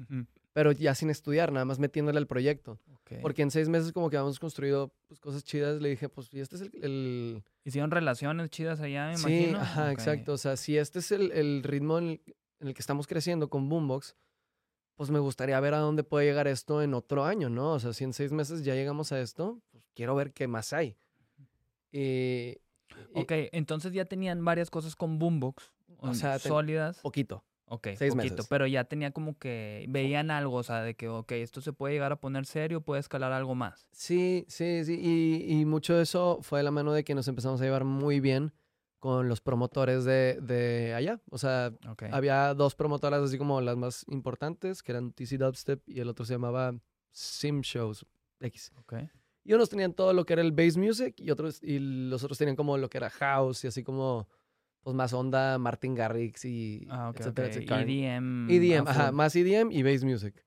pero ya sin estudiar, nada más metiéndole al proyecto. ok. Porque en seis meses como que habíamos construido pues, cosas chidas, le dije, pues, y este es el... el- Hicieron relaciones chidas allá, me sí, imagino. ajá, exacto. O sea, si este es el, el ritmo en el, en el que estamos creciendo con Boombox, pues me gustaría ver a dónde puede llegar esto en otro año, ¿no? O sea, si en seis meses ya llegamos a esto, pues quiero ver qué más hay. Y... y- Ok, entonces ya tenían varias cosas con Boombox, O um, sea, sólidas. Poquito. Ok, seis poquito, meses. pero ya tenía como que veían algo, o sea, de que, ok, esto se puede llegar a poner serio, puede escalar algo más. Sí, sí, sí. Y, y mucho de eso fue de la mano de que nos empezamos a llevar muy bien con los promotores de, de allá. O sea, había dos promotoras así como las más importantes, que eran TC Dubstep y el otro se llamaba Sim Shows X. ok. Y unos tenían todo lo que era el bass music y otros y los otros tenían como lo que era house y así como pues más onda Martin Garrix y Ah, etcétera. EDM. EDM, ajá, full. más EDM y bass music.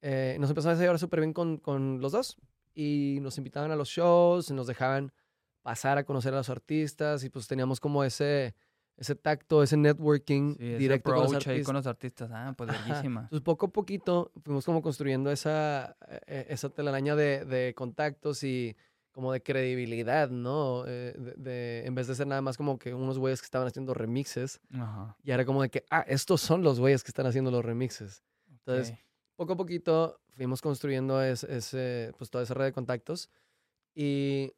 Eh, nos empezamos a llevar súper bien con, con los dos y nos invitaban a los shows, nos dejaban pasar a conocer a los artistas y pues teníamos como ese, ese tacto, ese networking Sí, ese directo con los ahí con los artistas. Ah, pues bellísima. Entonces, poco a poquito fuimos como construyendo esa, eh, esa telaraña de, de contactos y como de credibilidad, ¿no? Eh, de, de- en vez de ser nada más como que unos güeyes que estaban haciendo remixes, Ajá. y era como de que, ah, estos son los güeyes que están haciendo los remixes. Entonces, ok. poco a poquito fuimos construyendo es- ese, pues toda esa red de contactos y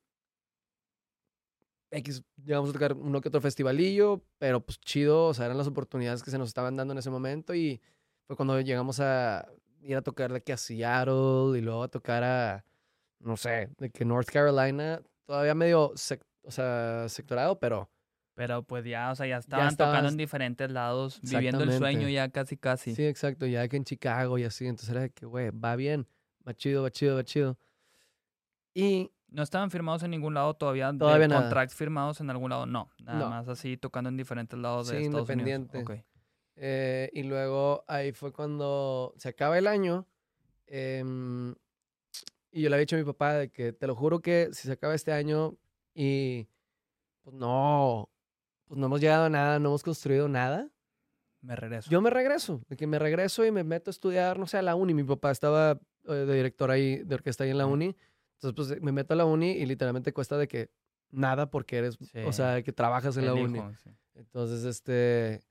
X, llegamos a tocar uno que otro festivalillo, pero pues chido, o sea, eran las oportunidades que se nos estaban dando en ese momento y fue cuando llegamos a ir a tocar de que a Seattle y luego a tocar a, no sé, de que North Carolina, todavía medio, sec- o sea, sectorado, pero Pero pues ya, o sea, ya estaban estabas- tocando en diferentes lados, viviendo el sueño ya casi casi. Sí, exacto, ya que en Chicago y así, entonces era de que, güey, va bien, va chido, va chido, va chido. Y No estaban firmados en ningún lado todavía. de Todavía nada. contracts firmados en algún lado, no. Nada No. más así tocando en diferentes lados de Sí, Estados independiente. Unidos. Ok. Eh, y luego ahí fue cuando se acaba el año. em, y yo le había dicho a mi papá de que te lo juro que si se acaba este año y pues no, pues no hemos llegado a nada, no hemos construido nada. Me regreso. Yo me regreso, de que me regreso y me meto a estudiar, no sé, a la uni. Mi papá estaba eh, de director ahí, de orquesta ahí en la uni. Entonces, pues me meto a la uni y literalmente cuesta de que nada porque eres, o sea, que trabajas en la uni. sí. Entonces, este,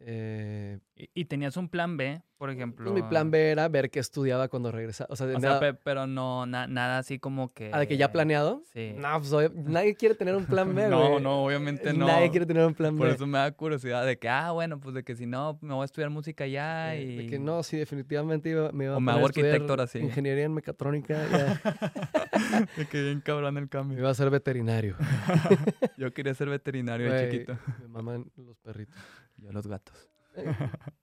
eh, Y, y tenías un plan B, por ejemplo. pues, mi plan B era ver qué estudiaba cuando regresaba. O sea, O nada, pero no, na- nada así como que. ah, de que ya planeado. Sí. No, pues obvio- nadie quiere tener un plan B, No, güey. no, obviamente no. Nadie quiere tener un plan Por B. eso me da curiosidad de que, ah, bueno, pues de que si no, me voy a estudiar música ya Eh, y. De que no, sí, definitivamente iba, me iba O a me poner hago a ahora sí. Ingeniería en mecatrónica. ya. de que bien cabrón el me cambio. iba a ser veterinario. Yo quería ser veterinario de chiquito. Me maman los perritos. Yo los gatos. Eh,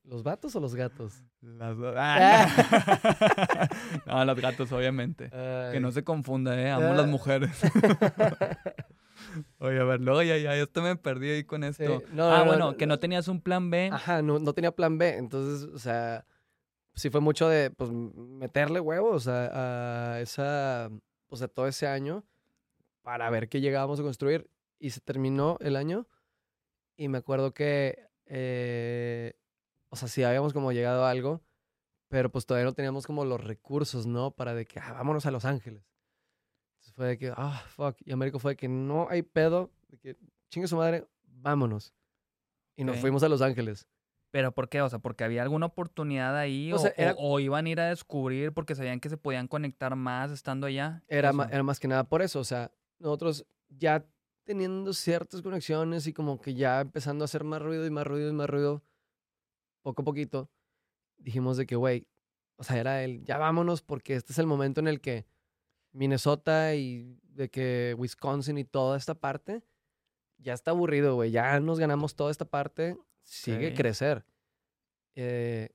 ¿Los vatos o los gatos? Las dos. Ah, no. No, los gatos, obviamente. Que Ay. no se confunda, ¿eh? Amo las Ah. mujeres. Oye, a ver, luego ya, ya, esto me perdí ahí con Sí, esto. no, ah, no, bueno, no, que no. no tenías un plan B. Ajá, no, no tenía plan B. Entonces, o sea, sí fue mucho de, pues, meterle huevos a, a esa, pues, a todo ese año para ver qué llegábamos a construir. Y se terminó el año y me acuerdo que, eh, o sea, sí habíamos como llegado a algo, pero pues todavía no teníamos como los recursos, ¿no? Para de que, ah, vámonos a Los Ángeles. Entonces fue de que, ah, fuck. Y Américo fue de que no hay pedo, de que chingue su madre, vámonos. Y nos fuimos a Los Ángeles. ¿Pero por qué? O sea, porque había alguna oportunidad ahí O o, sea, era- o- o iban a ir a descubrir porque sabían que se podían conectar más estando allá. Era, ma- era más que nada por eso. O sea, nosotros ya teniendo ciertas conexiones y como que ya empezando a hacer más ruido y más ruido y más ruido, poco a poquito, dijimos de que, güey, o sea, era el, ya vámonos porque este es el momento en el que Minnesota y de que Wisconsin y toda esta parte ya está aburrido, güey. Ya nos ganamos toda esta parte, sigue Ok. crecer. Eh,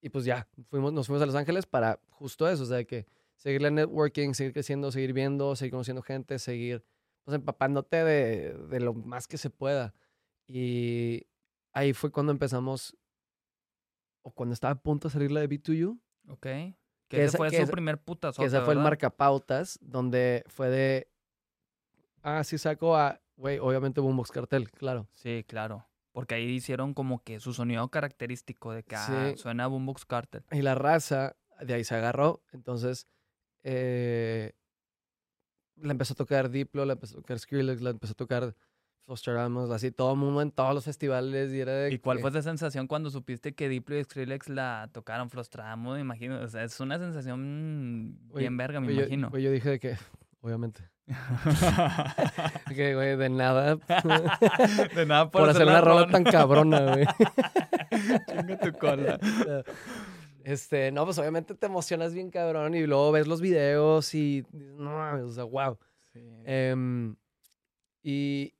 y pues ya, fuimos, nos fuimos a Los Ángeles para justo eso, o sea, que seguir la networking, seguir creciendo, seguir viendo, seguir conociendo gente, seguir pues, empapándote de, de lo más que se pueda. Y ahí fue cuando empezamos, o cuando estaba a punto de salir la de B2U, Ok. Que, que ese fue que su esa- primer putazo. que ese fue el marcapautas, donde fue de, ah, sí saco a, güey, obviamente Boombox Cartel, claro. Sí, claro. Porque ahí hicieron como que su sonido característico de que ah, suena a Boombox Carter. Y la raza de ahí se agarró. Entonces, eh, la empezó a tocar Diplo, la empezó a tocar Skrillex, la empezó a tocar Foster Ramos, así todo el mundo en todos los festivales. ¿Y, era de ¿Y cuál que- fue esa sensación cuando supiste que Diplo y Skrillex la tocaron Flostramo? Me imagino. O sea, es una sensación bien verga, me imagino. güey, yo dije de que, obviamente, que, güey, de nada. de nada por, por hacer una rola tan cabrona, güey. Chinga tu cola. Este, no, pues obviamente te emocionas bien cabrón y luego ves los videos y no o sea, wow. Sí. Em, y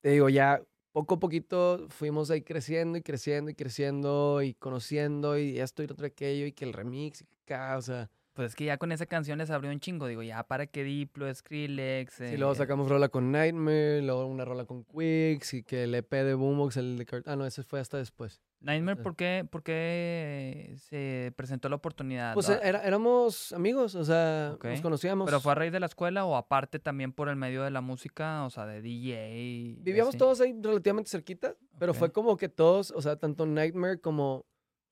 te digo, ya poco a poquito fuimos ahí creciendo y creciendo y creciendo y conociendo y esto y otro aquello y que el remix y que acá, o sea, Pues es que ya con esa canción les abrió un chingo. Digo, ya para que Diplo, Skrillex. sí, luego eh, sacamos rola con Nightmare, luego una rola con Quicks y que el EP de Boombox, el de ah, no, ese fue hasta después. Nightmare. ¿por qué, por qué se presentó la oportunidad? Pues ¿Lo- era- éramos amigos, o sea, nos conocíamos. ¿Pero fue a raíz de la escuela o aparte también por el medio de la música? O sea, de DJ. Vivíamos así? todos ahí relativamente cerquita, pero fue como que todos, o sea, tanto Nightmare como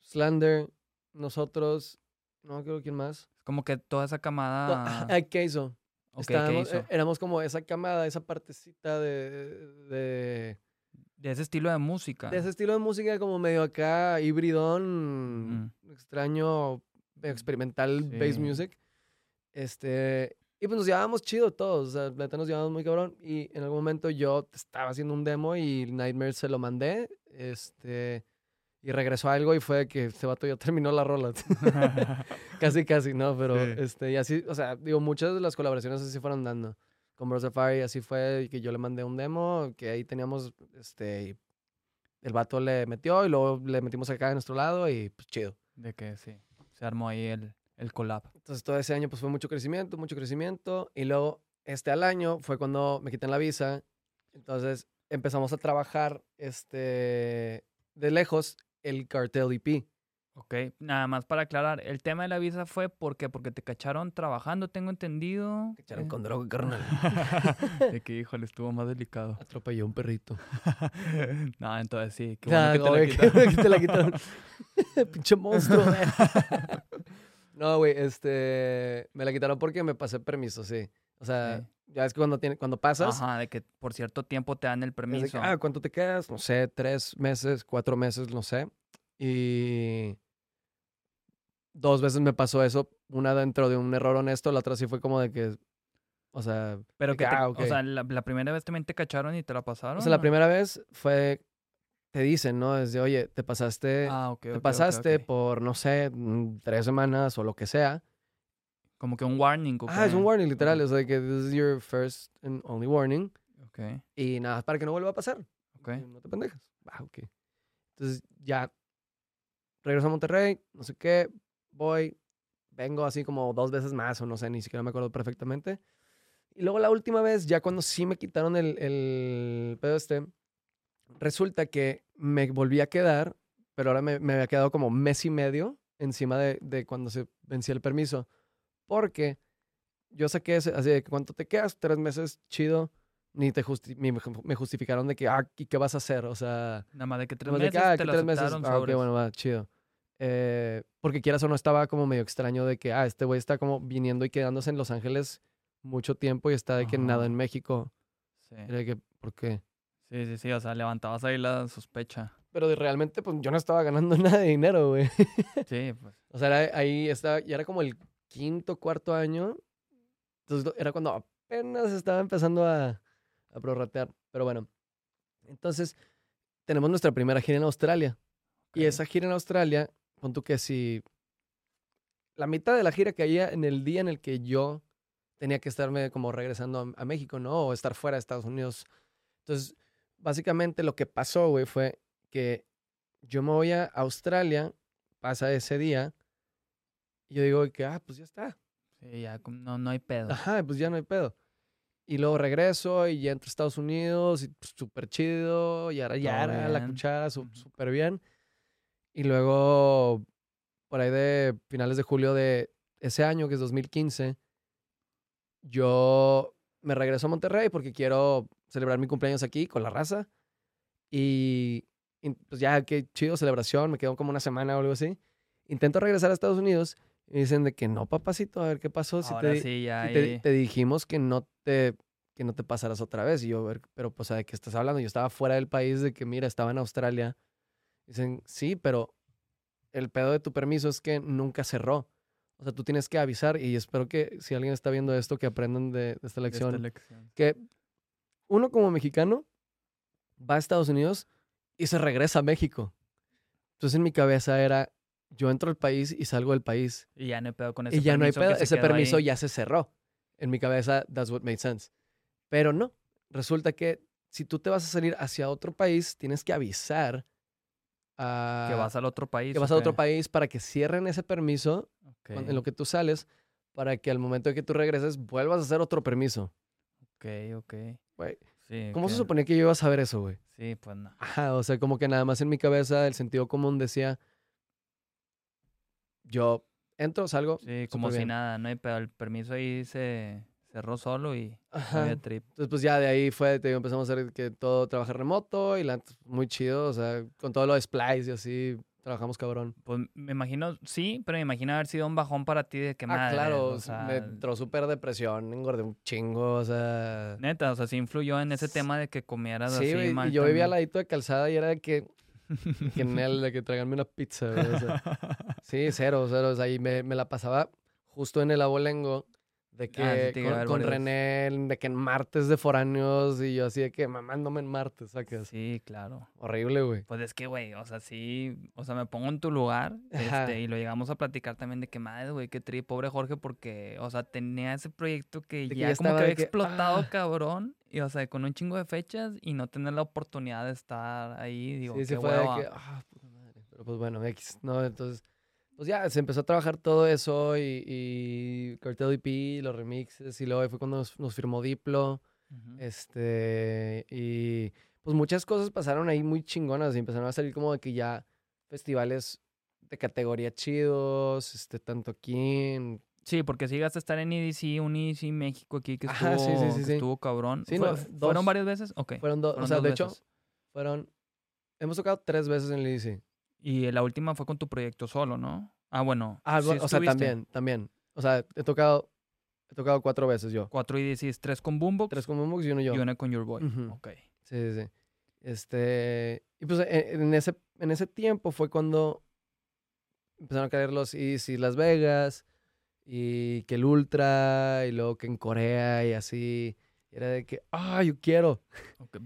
Slander, nosotros, no acuerdo quién más. Como que toda esa camada. Ay, Queso. ok, ¿qué Estábamos- hizo? eh, éramos como esa camada, esa partecita de, de, De ese estilo de música. de ese estilo de música como medio acá, híbridón, extraño, experimental bass Sí. music. Este, y pues nos llevábamos chido todos, o sea, neta nos llevábamos muy cabrón. Y en algún momento yo estaba haciendo un demo y Nightmare se lo mandé, este, y regresó algo y fue que este vato ya terminó la rola. casi, casi, ¿no? Pero, Sí. este, y así, o sea, digo, muchas de las colaboraciones así fueron dando. Con Bros Safari así fue, y que yo le mandé un demo, que ahí teníamos, este, y el vato le metió y luego le metimos acá de nuestro lado y pues chido. de que sí. Se armó ahí el, el collab. Entonces todo ese año pues fue mucho crecimiento, mucho crecimiento. Y luego este al año fue cuando me quitan la visa. Entonces empezamos a trabajar este, de lejos el cartel EP. Ok, nada más para aclarar, el tema de la visa fue ¿por qué? Porque te cacharon trabajando, tengo entendido. Cacharon Eh, con droga, carnal. de que, híjole, estuvo más delicado. Atropelló un perrito. no, entonces sí, qué que te la quitaron. que te la quitaron. Pinche monstruo. no, güey, este. Me la quitaron porque me pasé permiso, sí. O sea, Sí. Ya es que cuando, tiene, cuando pasas. Ajá, de que por cierto tiempo te dan el es de permiso. que, ah, ¿cuánto te quedas? No sé, tres meses, cuatro meses, no sé. Y. Dos veces me pasó eso. Una dentro de un error honesto, la otra sí fue como de que. O sea. Pero de que, te- ah, o sea, la, la primera vez también te cacharon y te la pasaron. O sea, la primera vez fue. Te dicen, ¿no? Desde, oye, te pasaste. Ah, ok, te pasaste por, no sé, mm, tres semanas o lo que sea. Como que un warning. ¿o Ah, es un warning, literal. O sea, que this is your first and only warning. Ok, Y nada, para que no vuelva a pasar. ok. No te pendejas. Ah, ok. Entonces ya regreso a Monterrey, no sé qué, voy, vengo así como dos veces más o no sé, ni siquiera me acuerdo perfectamente. Y luego la última vez, ya cuando sí me quitaron el, el pedo este, resulta que me volví a quedar, pero ahora me, me había quedado como mes y medio encima de, de cuando se vencía el permiso. Porque yo saqué ese, así de que cuánto te quedas, tres meses, chido. Ni te justi- ni me ju- me justificaron de que, ah, ¿y qué vas a hacer? O sea, Nada más de que tres Nomás de meses que, ah, te que lo tres meses. Ah, ok, bueno, va, chido. Eh, porque quieras o no, estaba como medio extraño de que, ah, este güey está como viniendo y quedándose en Los Ángeles mucho tiempo y está de que nada en México. Sí. Era de que, ¿por qué? sí, sí, sí, o sea, levantabas ahí la sospecha. Pero de- realmente, pues yo no estaba ganando nada de dinero, güey. Sí, pues. O sea, era- ahí estaba, ya era como el quinto, cuarto año. Entonces era cuando apenas estaba empezando a, a prorratear. Pero bueno, entonces tenemos nuestra primera gira en Australia. Y esa gira en Australia, pon tú que si la mitad de la gira caía en el día en el que yo tenía que estarme como regresando a, a México, ¿no? O estar fuera de Estados Unidos. Entonces, básicamente lo que pasó, güey, fue que yo me voy a Australia, pasa ese día, y yo digo que, ah, pues ya está. Sí, ya, no, no hay pedo. Ajá, pues ya no hay pedo. Y luego regreso y ya entro a Estados Unidos y pues, súper chido, y ahora ya Todo era la cuchara, súper bien. Y luego, por ahí de finales de julio de ese año, que es 2015, yo me regreso a Monterrey porque quiero celebrar mi cumpleaños aquí con la raza. Y, y, pues ya, qué chido celebración, me quedo como una semana o algo así. Intento regresar a Estados Unidos y dicen de que no, papacito, a ver qué pasó. Si te, Ahora sí, ya y te, te dijimos que no te que no te pasaras otra vez. Y yo, "Ver, pero pues, ¿de qué estás hablando? Yo estaba fuera del país, de que, mira, estaba en Australia. Dicen, sí, pero el pedo de tu permiso es que nunca cerró. O sea, tú tienes que avisar y espero que si alguien está viendo esto, que aprendan de, de esta de esta lección. lección. Que uno como mexicano va a Estados Unidos y se regresa a México. Entonces en mi cabeza era, yo entro al país y salgo del país. Y ya no hay pedo con ese Y ya no hay permiso pedo. se Ese permiso ahí. ya se cerró. En mi cabeza, that's what made sense. Pero no. Resulta que si tú te vas a salir hacia otro país, tienes que avisar a- Que vas al otro país. que ¿o vas a otro país para que cierren ese permiso Ok, cuando- en lo que tú sales, para que al momento de que tú regreses vuelvas a hacer otro permiso. ok, ok. Güey, Sí, ¿Cómo se suponía que yo iba a saber eso, güey? Sí, pues no. Ajá, o sea, como que nada más en mi cabeza el sentido común decía, yo entro, salgo. Sí, como si bien. nada, no hay pedo. El permiso ahí se cerró solo y Ajá. había trip. Entonces, pues ya de ahí fue, te digo, empezamos a hacer que todo trabaja remoto y la muy chido, o sea, con todo lo de Splice y así, trabajamos cabrón. Pues me imagino, sí, pero me imagino haber sido un bajón para ti de que ah, madre. claro, o sea, me entró súper depresión, engordé un chingo, o sea... Neta, o sea, sí influyó en ese tema de que comieras Sí, así mal y yo vivía al ladito de calzada y era de que, que en él, de que tráiganme una pizza, o sea, sí, cero, cero, o sea, y me, me la pasaba justo en el abolengo, de que Ah, sí, con, con. René, de que en martes de foráneos, y yo así de que mamándome en martes, ¿sacas? Sí, claro. Horrible, güey. Pues es que, güey, o sea, sí, o sea, me pongo en tu lugar, este, y lo llegamos a platicar también de que madre, güey, qué tri, pobre Jorge, porque, o sea, tenía ese proyecto que que ya, ya como estaba que había que, explotado, ah. cabrón, y, o sea, con un chingo de fechas y no tener la oportunidad de estar ahí, digo, Sí, qué sí fue de que, ah, puta madre. Pero pues bueno, X, ¿no? Entonces, pues ya se empezó a trabajar todo eso y, y Cartel los remixes, y luego fue cuando nos, nos firmó Diplo, este, y pues muchas cosas pasaron ahí muy chingonas y empezaron a salir como de que ya festivales de categoría chidos, este, tanto aquí en... Sí, porque si llegaste a estar en EDC, un EDC México aquí que Ajá, estuvo, sí, sí, sí, que estuvo cabrón. Fue- no, ¿Fueron varias veces? Ok. Fueron dos, o fueron sea, dos de hecho, veces. fueron... Hemos tocado tres veces en el IDC. Y la última fue con tu proyecto solo, ¿no? Ah, bueno. Ah, sí o sea, también, también. O sea, he tocado, he tocado cuatro veces yo. Cuatro EDCs, tres con Boombox Tres con Momox y uno yo. y una con Your Boy. Ujú. Ok. Sí, sí, sí. Este, y pues e- en ese, en ese tiempo fue cuando empezaron a caer los EDC Las Vegas y que el Ultra y luego que en Corea y así. Era de que, ah, yo quiero.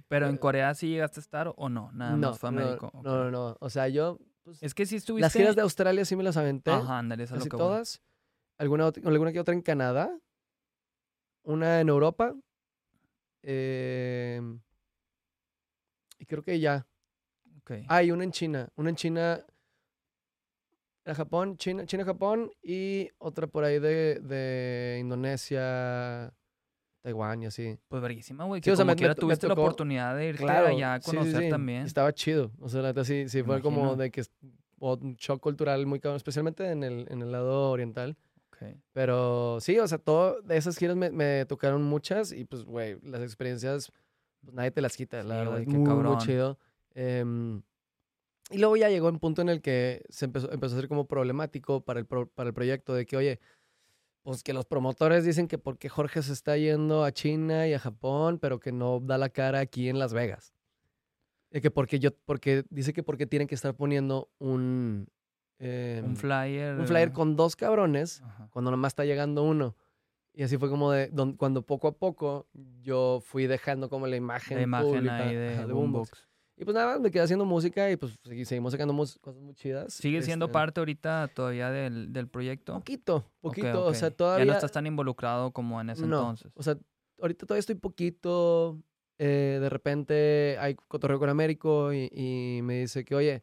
Pero en Eh, Corea sí llegaste a estar o no? Nada no, más fue a no, México. no, no, no. O sea, yo, pues, Es que sí estuviste. las giras de Australia sí me las aventé. Ajá, ándale, lo que voy. todas. Alguna, ot- alguna que otra en Canadá. Una en Europa. em, y creo que ya. Ok. Ah, y una en China. Una en China. Era Japón, China, China, Japón. Y otra por ahí de, de Indonesia, Taiwán y así. Pues verguísima, güey. Sí, o sea, como me- quiera me to- me tuviste la oportunidad de irte Claro. allá a sí, sí, conocer sí. también. Estaba chido. O sea, la neta sí, sí fue como de que un shock cultural muy cabrón, especialmente en el, en el lado oriental. Ok. Pero sí, o sea, todo de esas giras me, me tocaron muchas y pues, güey, las experiencias, pues nadie te las quita, la verdad, qué muy, muy chido. Em, y luego ya llegó un punto en el que se empezó, empezó a ser como problemático para el, pro- para el proyecto de que, oye, pues que los promotores dicen que porque Jorge se está yendo a China y a Japón, pero que no da la cara aquí en Las Vegas. Y que porque yo, porque dice que porque tienen que estar poniendo un... em, Un flyer. un flyer con dos cabrones Ajá. cuando nomás está llegando uno. Y así fue como de don- cuando poco a poco yo fui dejando como la imagen, La imagen pública, ahí de, Boombox. Y pues nada, me quedé haciendo música y pues segui- seguimos sacando cosas muy chidas. ¿Sigue siendo Este, parte ahorita todavía del, del proyecto? Poquito, poquito. O sea, todavía... Ya no estás tan involucrado como en ese no, entonces. O sea, ahorita todavía estoy poquito. eh, de repente hay cotorreo con Américo y, y me dice que, oye,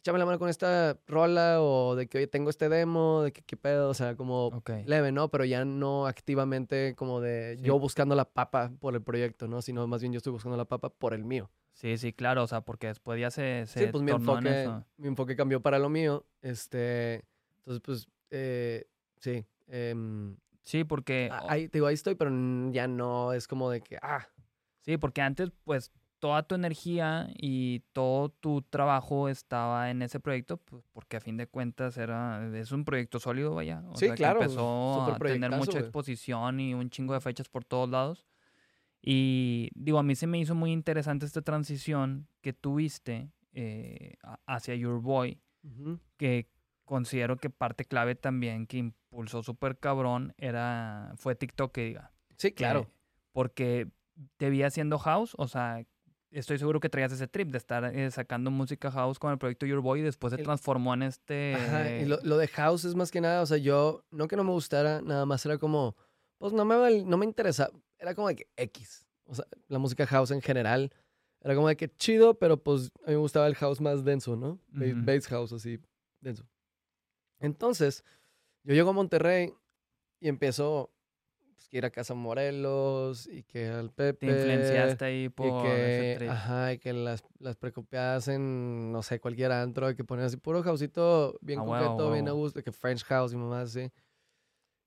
échame la mano con esta rola o de que, oye, tengo este demo, de que qué pedo. O sea, como leve, ¿no? Pero ya no activamente como de Sí. yo buscando la papa por el proyecto, ¿no? Sino más bien yo estoy buscando la papa por el mío. Sí, sí, claro. O sea, porque después ya se, se sí, pues mi en enfoque, eso. mi enfoque cambió para lo mío. Este, entonces, pues, eh, sí. em, Sí, porque... ahí, te digo, ahí estoy, pero ya no es como de que, ah, Sí, porque antes, pues, toda tu energía y todo tu trabajo estaba en ese proyecto, pues, porque a fin de cuentas era, es un proyecto sólido, vaya. O Sí, sea, claro, Que empezó a tener mucha exposición y un chingo de fechas por todos lados. Y digo, a mí se me hizo muy interesante esta transición que tuviste eh, hacia Your Boy, que considero que parte clave también que impulsó súper cabrón era, fue TikTok, que diga. sí, claro. Porque te vi haciendo house, o sea, estoy seguro que traías ese trip de estar eh, sacando música house con el proyecto Your Boy y después se transformó en este... Ajá, y lo, lo de house es más que nada, o sea, yo, no que no me gustara, nada más era como, pues no me, no me interesa, era como de que X, o sea, la música house en general, era como de que chido, pero pues a mí me gustaba el house más denso, ¿no? Ujú. Bass house así, denso. Entonces, yo llego a Monterrey y empiezo pues, que ir a Casa Morelos y que al Pepe. Te influenciaste ahí por Y que, ajá, y que las, las precopiadas en, no sé, cualquier antro, y que ponían así puro houseito bien A huevo, concreto, bien a gusto, que French house y mamás así.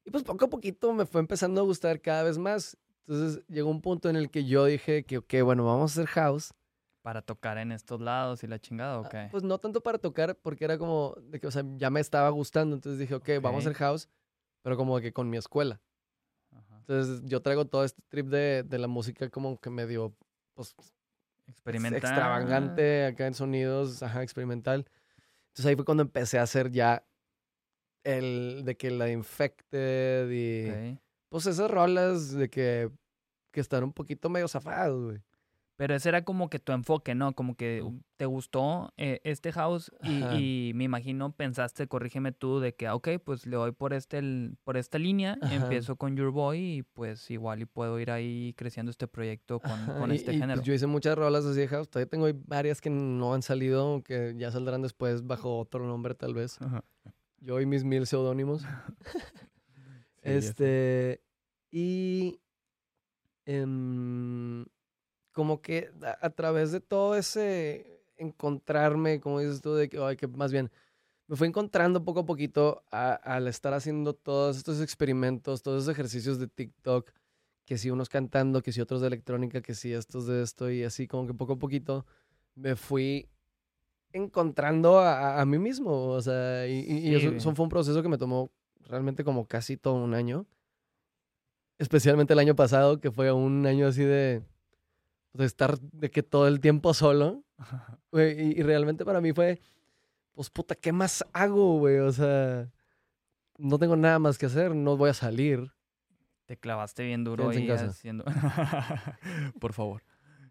Y pues poco a poquito me fue empezando a gustar cada vez más. Entonces llegó un punto en el que yo dije que, ok, bueno, vamos a hacer house. Para tocar en estos lados y la chingada, Ah, ok. Pues no tanto para tocar, porque era como, de que, o sea, ya me estaba gustando. Entonces dije, ok, vamos a hacer house, pero como que con mi escuela. Ajá. Entonces yo traigo todo este trip de, de la música como que medio, pues, Experimentar. extravagante acá en sonidos, ajá, experimental. Entonces ahí fue cuando empecé a hacer ya el de que la Infected y Ok. Pues esas rolas de que, que están un poquito medio zafadas, güey. Pero ese era como que tu enfoque, ¿no? Como que te gustó eh, este house y, me imagino pensaste, corrígeme tú, de que, ok, pues le doy por, este, el- por esta línea, Ajá. empiezo con Your Boy y pues igual y puedo ir ahí creciendo este proyecto con, Ajá, con y- este y, pues, género. yo hice muchas rolas así de house. Todavía tengo varias que no han salido, que ya saldrán después bajo otro nombre tal vez. Ajá. Yo y mis mil seudónimos. Sí. Este, y em, como que a, a través de todo ese encontrarme, como dices tú, de que, ay, que más bien me fui encontrando poco a poquito a- al estar haciendo todos estos experimentos, todos esos ejercicios de TikTok, que si unos cantando, que si otros de electrónica, que si estos de esto y así como que poco a poquito me fui encontrando a, mí mismo, o sea, y, eso fue un proceso que me tomó realmente como casi todo un año, especialmente el año pasado, que fue un año así de, de estar de que todo el tiempo solo. Y, y realmente para mí fue, pues puta, ¿qué más hago, güey? O sea, no tengo nada más que hacer, no voy a salir. Te clavaste bien duro ahí haciendo. Por favor.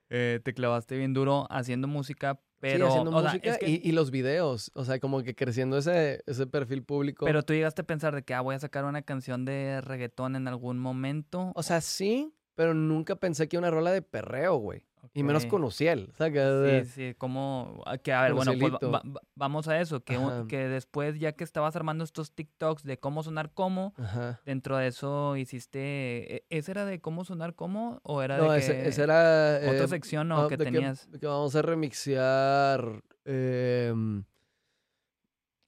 Eh, te clavaste bien duro haciendo música, pero. sí, haciendo o sea, música es que- y, y los videos, o sea, como que creciendo ese, ese perfil público. Pero tú llegaste a pensar de que ah, voy a sacar una canción de reggaetón en algún momento. o sea, sí, pero nunca pensé que una rola de perreo, güey. Y menos con Uciel, ¿sabes? Sí, sí, como ah, que a ver, bueno, pues, va- va- vamos a eso, que, un- que después ya que estabas armando estos TikToks de cómo sonar Ajá. dentro de eso hiciste, ¿e- ¿ese era de cómo sonar como o era No, de ese, que ese era... otra eh, sección o no, que tenías? que vamos a remixear... em,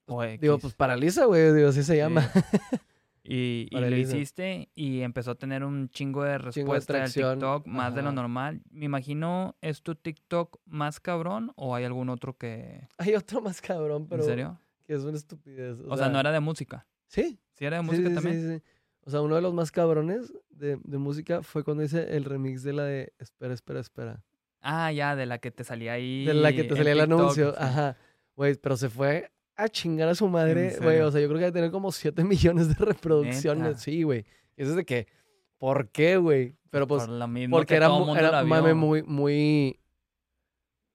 o digo, pues Paraliza, güey, digo, así se llama. Y, y lo hiciste y empezó a tener un chingo de respuesta del tracción, TikTok, más de lo normal. Me imagino, ¿es tu TikTok más cabrón o hay algún otro que... Hay otro más cabrón, pero... ¿En serio? Que es una estupidez. O, sea, no era de música. Sí, ¿Sí era de sí, música sí, también? sí, sí. O sea, uno de los más cabrones de, de música fue cuando hice el remix de la de Espera, espera, espera. Ah, ya, de la que te salía ahí. De la que te salía el TikTok, anuncio. sí. Ajá. Güey, pero se fue a chingar a su madre, güey. O sea, yo creo que debe tener como 7 millones de reproducciones. ¿Neta? Sí, güey. Eso es de que, ¿por qué, güey? Pero pues, Por porque que era, era mame muy, muy.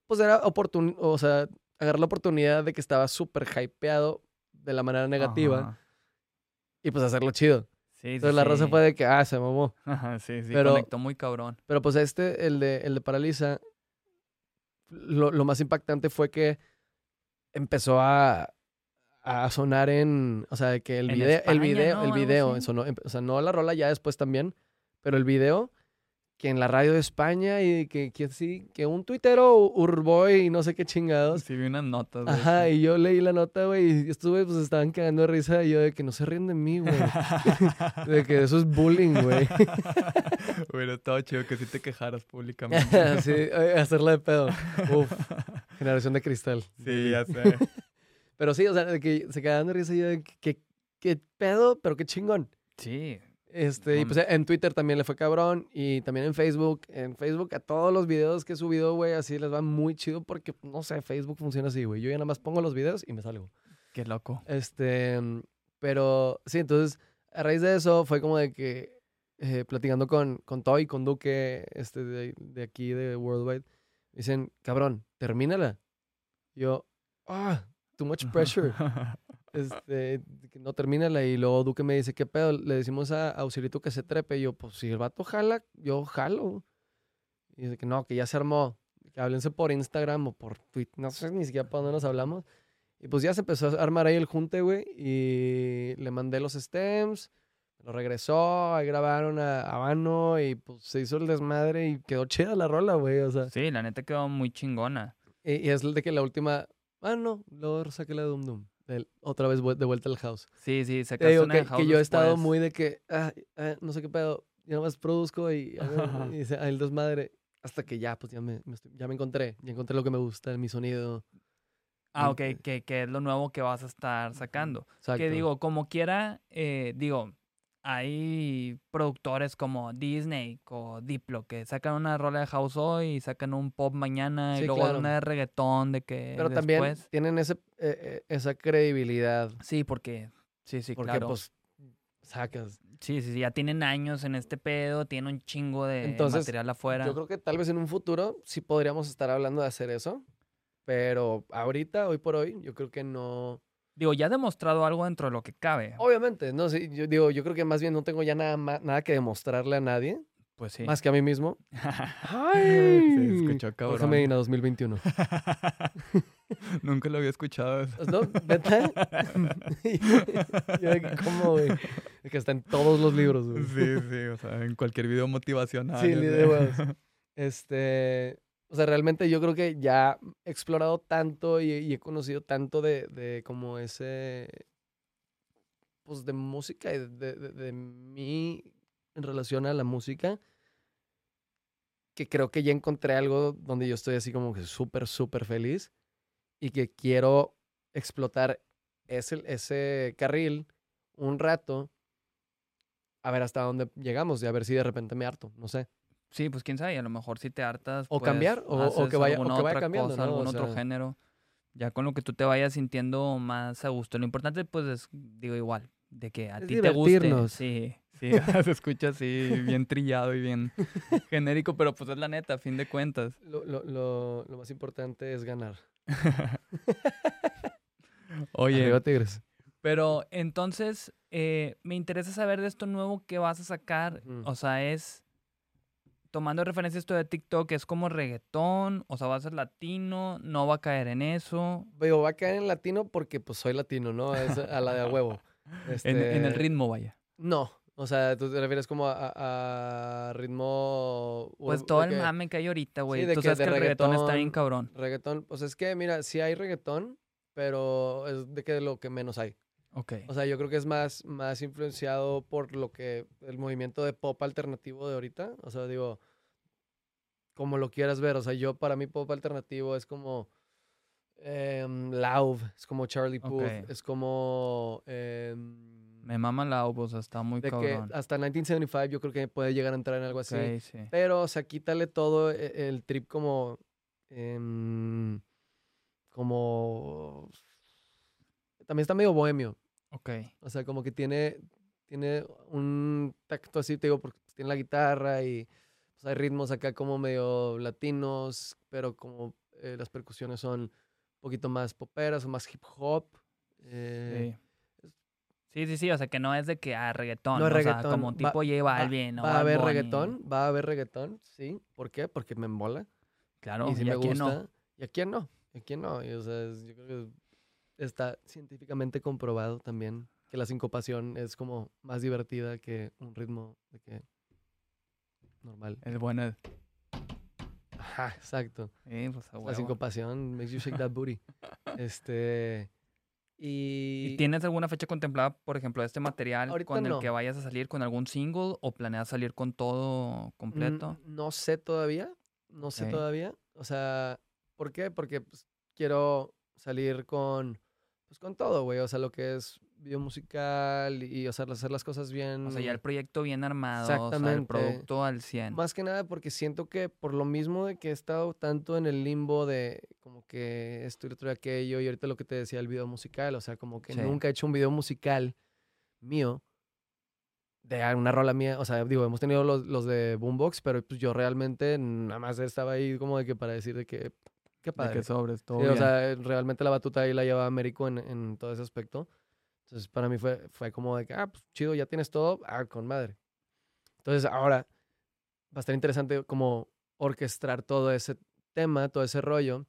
Pues era oportun, o sea, agarrar la oportunidad de que estaba súper hypeado de la manera negativa Ajá. y pues hacerlo chido. Sí, sí, Entonces la raza sí. fue de que, ah, se mamó. Ajá, sí, sí, Pero- conectó muy cabrón. Pero pues este, el de, el de Paraliza, lo, lo más impactante fue que empezó a, a sonar en, o sea, de que el video, España, el video, ¿no? el video, em- o sea, no la rola ya después también, pero el video, que en la radio de España y que, que sí, que un tuitero urboy y no sé qué chingados. Sí, vi unas notas. de Ajá, y yo leí la nota, güey, y estos güeyes pues estaban cagando de risa y yo de que no se ríen de mí, güey. De que eso es bullying, güey. Hubiera estado chido que sí te quejaras públicamente. sí, hacerla de pedo. Uf, generación de cristal. sí, ya sé. Pero sí, o sea, de que se quedaban de risa y yo de que, que- qué pedo, pero qué chingón. Sí. Este, y pues en Twitter también le fue cabrón y también en Facebook. En Facebook a todos los videos que he subido, güey, así les va muy chido porque, no sé, Facebook funciona así, güey. Yo ya nada más pongo los videos y me salgo. Qué loco. Este, mm, pero sí, entonces, a raíz de eso fue como de que eh, platicando con, con Toy, con Duque, este, de, de aquí, de Worldwide, dicen, cabrón, termínala. Yo, ah, too much pressure. este, que no termínala. Y luego Duque me dice, ¿qué pedo? Le decimos a, Auxilito que se trepe. Y yo, pues si el vato jala, yo jalo. Y dice que no, que ya se armó. Que háblense por Instagram o por Twitter. No sé ni siquiera para dónde nos hablamos. Y pues ya se empezó a armar ahí el junte, güey. Y le mandé los stems. Lo regresó, ahí grabaron a Habano y pues se hizo el desmadre y quedó chida la rola, güey. O sea, Sí, la neta quedó muy chingona. y, y es de que la última. Ah, no, luego saqué la de Doom Doom. Otra vez de vuelta al house. Sí, sí, Te sacaste digo una que, de que House yo he estado después. muy de que, ah, ah, no sé qué pedo, yo nomás produzco y, y ah, el desmadre. Hasta que ya, pues ya me, me estoy- ya me encontré, ya encontré lo que me gusta, mi sonido. Ah, Mm, ok, eh. que, que es lo nuevo que vas a estar sacando. Exacto. Que digo, como quiera, eh, digo, hay productores como Disney o Diplo que sacan una rola de house hoy y sacan un pop mañana y luego claro. una de reggaetón de que Pero también tienen ese, eh, eh, esa credibilidad. Sí, porque... Sí, sí, porque claro. pues sacas. Sí, sí, sí, ya tienen años en este pedo, tienen un chingo de Entonces, material afuera. Yo creo que tal vez en un futuro sí podríamos estar hablando de hacer eso. Pero ahorita, hoy por hoy, yo creo que no. Digo, ya ha demostrado algo dentro de lo que cabe. Obviamente, no sé, yo digo, yo creo que más bien no tengo ya nada, nada que demostrarle a nadie, Pues sí. más que a mí mismo. Se escuchó Jorge cabrón. Medina 2021. Nunca lo había escuchado. eso. Pues, ¿No? ¿Neta? ¿Cómo, güey? Que está en todos los libros, güey. Sí, sí, o sea, en cualquier video motivacional. Sí, de huevos. Este. O sea, realmente yo creo que ya he explorado tanto y, he conocido tanto de, de como ese, pues de música y de, de, de mí en relación a la música, que creo que ya encontré algo donde yo estoy así como que súper, súper feliz y que quiero explotar ese, ese carril un rato a ver hasta dónde llegamos y a ver si de repente me harto, no sé. Sí, pues quién sabe, a lo mejor si te hartas. O pues, cambiar, o- o que vaya- o que vaya cambiando, cosa, ¿no? algún O otro género. Ya con lo que tú te vayas sintiendo más a gusto. Lo importante, pues, es, digo, igual, de que a Es ti te guste. Sí, sí, se escucha así, bien trillado y bien genérico, pero pues es la neta, a fin de cuentas. Lo, lo, lo, lo más importante es ganar. Oye, Arriba Tigres. pero entonces, eh, me interesa saber de esto nuevo que vas a sacar. O sea, es, tomando referencia a esto de TikTok, es como reggaetón, o sea, va a ser latino, no va a caer en eso. Digo, va a caer en latino porque pues soy latino, ¿no? Es a la de a huevo. En, en el Este, ritmo, vaya. No. O sea, tú te refieres como a, ritmo... Pues todo el mame que hay ahorita, güey. de Tú que sabes que el reggaetón está bien cabrón. Reggaetón, pues es que, mira, sí hay reggaetón, pero es de que lo que menos hay. Ok. O sea, yo creo que es más, más influenciado por lo que el movimiento de pop alternativo de ahorita. O sea, digo, como lo quieras ver. O sea, yo para mí pop alternativo es como Lauv, es como Charlie Puth, Ok. es como em, Me mama la o sea, está muy de que cabrón. hasta 1975 yo creo que puede llegar a entrar en algo así. Ok, sí. Pero, o sea, quítale todo e- el trip como. em, como. También está medio bohemio. Ok. O sea, como que tiene. Tiene un tacto así, te digo, porque pues, tiene la guitarra y pues, hay ritmos acá como medio latinos, pero como eh, las percusiones son un poquito más poperas o más hip hop. eh, Sí. Sí, sí, sí, o sea, que no es de que a reggaetón, No o sea, reggaetón, como va- tipo J va- Balvin o va a haber Bunny. reggaetón, va a haber reggaetón, sí. ¿Por qué? Porque me embola. Claro, y si y me a gusta. no. Y a quién no. Y a quién no. Y, o sea, yo creo que está científicamente comprobado también que la sincopación es como más divertida que un ritmo de que normal. Es buena. Ajá, exacto. Sí, pues La sincopación makes you shake that booty. este y, ¿Y tienes alguna fecha contemplada, por ejemplo, de este material Ahorita con el no. que vayas a salir con algún single o planeas salir con todo completo? Mm, No sé todavía. No sé todavía. O sea, ¿por qué? Porque pues, quiero salir con, pues, con todo, güey. O sea, lo que es video musical y, o sea, hacer las cosas bien. O sea, ya el proyecto bien armado, o sea, el Exactamente. producto al 100. Más que nada porque siento que por lo mismo de que he estado tanto en el limbo de como que esto y otro y aquello y ahorita lo que te decía el video musical, o sea, como que Sí. nunca he hecho un video musical mío de una rola mía, o sea, digo, hemos tenido los, los de Boombox, pero pues yo realmente nada más estaba ahí como de que para decir de que qué De padre. que sobres, todo Sí, o bien. sea, realmente la batuta ahí la lleva Américo en, en todo ese aspecto. Entonces, para mí fue, fue como de que, ah, pues chido, ya tienes todo, ah, con madre. Entonces, ahora va a estar interesante como orquestar todo ese tema, todo ese rollo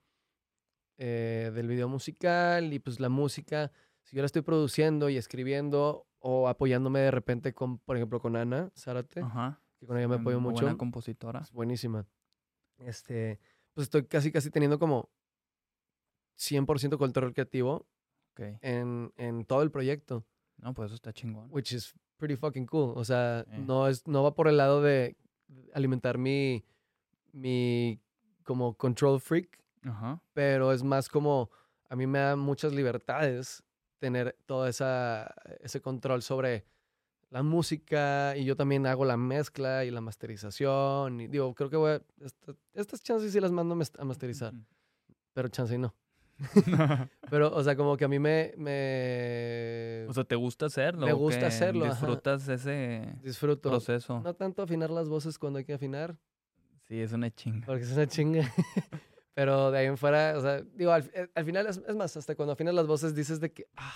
eh, del video musical y pues la música. Si yo la estoy produciendo y escribiendo o apoyándome de repente con, por ejemplo, con Ana Zárate, Ajá. que con ella me apoyo mucho. Buena compositora. Es buenísima. Este, pues estoy casi, casi teniendo como 100% control creativo en, en todo el proyecto, No, pues eso está chingón. which is pretty fucking cool. O sea, no, es, no va por el lado de alimentar mi, mi como control freak, pero es más como a mí me da muchas libertades tener todo esa, ese control sobre la música y yo también hago la mezcla y la masterización y digo, creo que voy a, esta- estas chances sí las mando a mas- a masterizar, pero chance y no. Pero, o sea, como que a mí me, me o sea, ¿te gusta hacerlo? Me gusta hacerlo, ajá. ¿Disfrutas ese disfruto. proceso? No tanto afinar las voces cuando hay que afinar, Sí, es una chinga. porque es una chinga. Pero de ahí en fuera, o sea, digo, al, eh, al final, es, es más, hasta cuando afinas las voces dices de que, ah,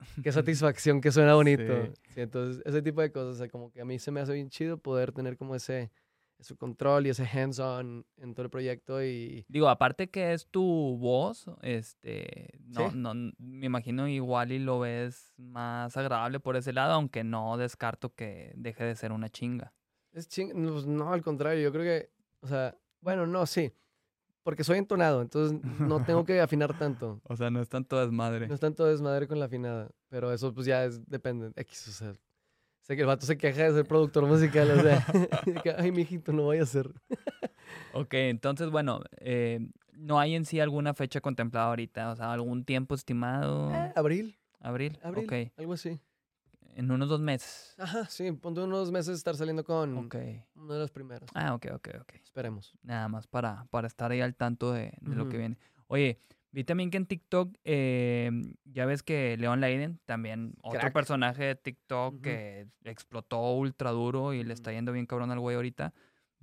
qué satisfacción, que suena bonito. Sí. Sí, entonces, ese tipo de cosas, o sea, como que a mí se me hace bien chido poder tener como ese, ese control y ese hands-on en todo el proyecto y... Digo, aparte que es tu voz, este, no, Sí. no, me imagino igual y lo ves más agradable por ese lado, aunque no descarto que deje de ser una chinga. Es ching... no, pues, no, al contrario, yo creo que, o sea, bueno, no, sí. Porque soy entonado, entonces no tengo que afinar tanto. O sea, no es tanto desmadre. No es tanto desmadre con la afinada, pero eso pues ya es, depende. X, o sea, sé que el vato se queja de ser productor musical, o sea, que, ay, mijito, no voy a hacer. Ok, entonces, bueno, eh, no hay en sí alguna fecha contemplada ahorita, o sea, algún tiempo estimado. Eh, abril, Abril, abril, ok. algo así. En unos dos meses. Ajá, sí, ponte unos meses estar saliendo con Ok. uno de los primeros. Ah, ok, ok, ok. Esperemos. Nada más para, para estar ahí al tanto de, de lo que viene. Oye, vi también que en TikTok, eh, ya ves que Leon Leiden, también otro Crack. personaje de TikTok que explotó ultra duro y le está yendo bien cabrón al güey ahorita.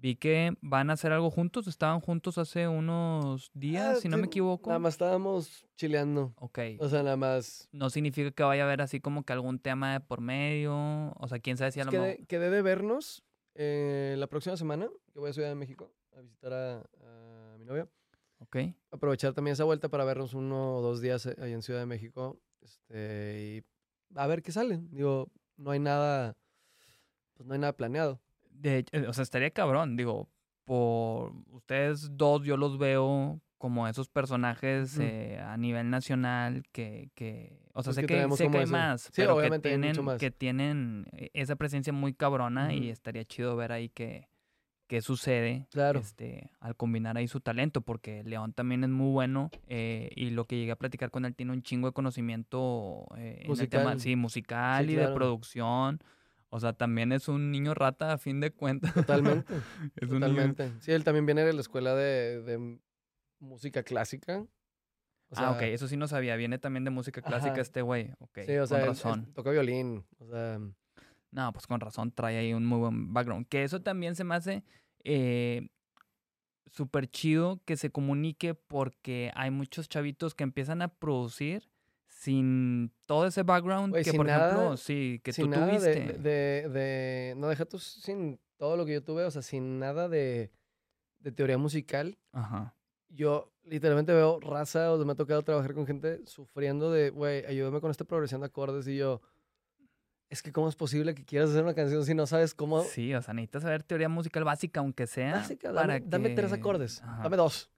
Vi que van a hacer algo juntos, estaban juntos hace unos días, Ah, si no me equivoco. Nada más estábamos chileando. Ok. O sea, nada más. No significa que vaya a haber así como que algún tema de por medio. O sea, quién sabe si a lo mejor. Quedé, de vernos eh, la próxima semana, que voy a Ciudad de México a visitar a, a mi novia. Ok. Aprovechar también esa vuelta para vernos uno o dos días eh, ahí en Ciudad de México. Este, y a ver qué sale. Digo, no hay nada. Pues no hay nada planeado. De hecho, o sea, estaría cabrón, digo, por ustedes dos yo los veo como esos personajes eh, a nivel nacional que, que o sea, Pues sé que que, sé que hay más, Sí, pero que tienen, más. que tienen eh, esa presencia muy cabrona y estaría chido ver ahí qué, qué sucede Claro. este, al combinar ahí su talento, porque León también es muy bueno eh, y lo que llegué a platicar con él tiene un chingo de conocimiento eh, en el tema, Musical. sí, musical Sí, y de producción. O sea, también es un niño rata a fin de cuentas. Totalmente. es un niño- totalmente. Sí, él también viene de la escuela de, música clásica. O ah, ok, sea, eso sí no sabía. Viene también de música clásica Ajá. este güey. Ok, Sí, o sea, con él- él razón. toca violín. O sea, No, pues con razón trae ahí un muy buen background. Que eso también se me hace eh, súper chido que se comunique porque hay muchos chavitos que empiezan a producir sin todo ese background Güey, que, por ejemplo, nada- sí, que sin tú nada de, tuviste. de, de- No, deja tú sin todo lo que yo tuve. O sea, sin nada de, de teoría musical. Ajá. Yo literalmente veo raza, o me ha tocado trabajar con gente sufriendo de, güey, ayúdame con esta progresión de acordes. Y yo, es que ¿cómo es posible que quieras hacer una canción si no sabes cómo? Sí, o sea, necesitas saber teoría musical básica, aunque sea. Básica, para dame, dame tres acordes, Ajá. dame dos.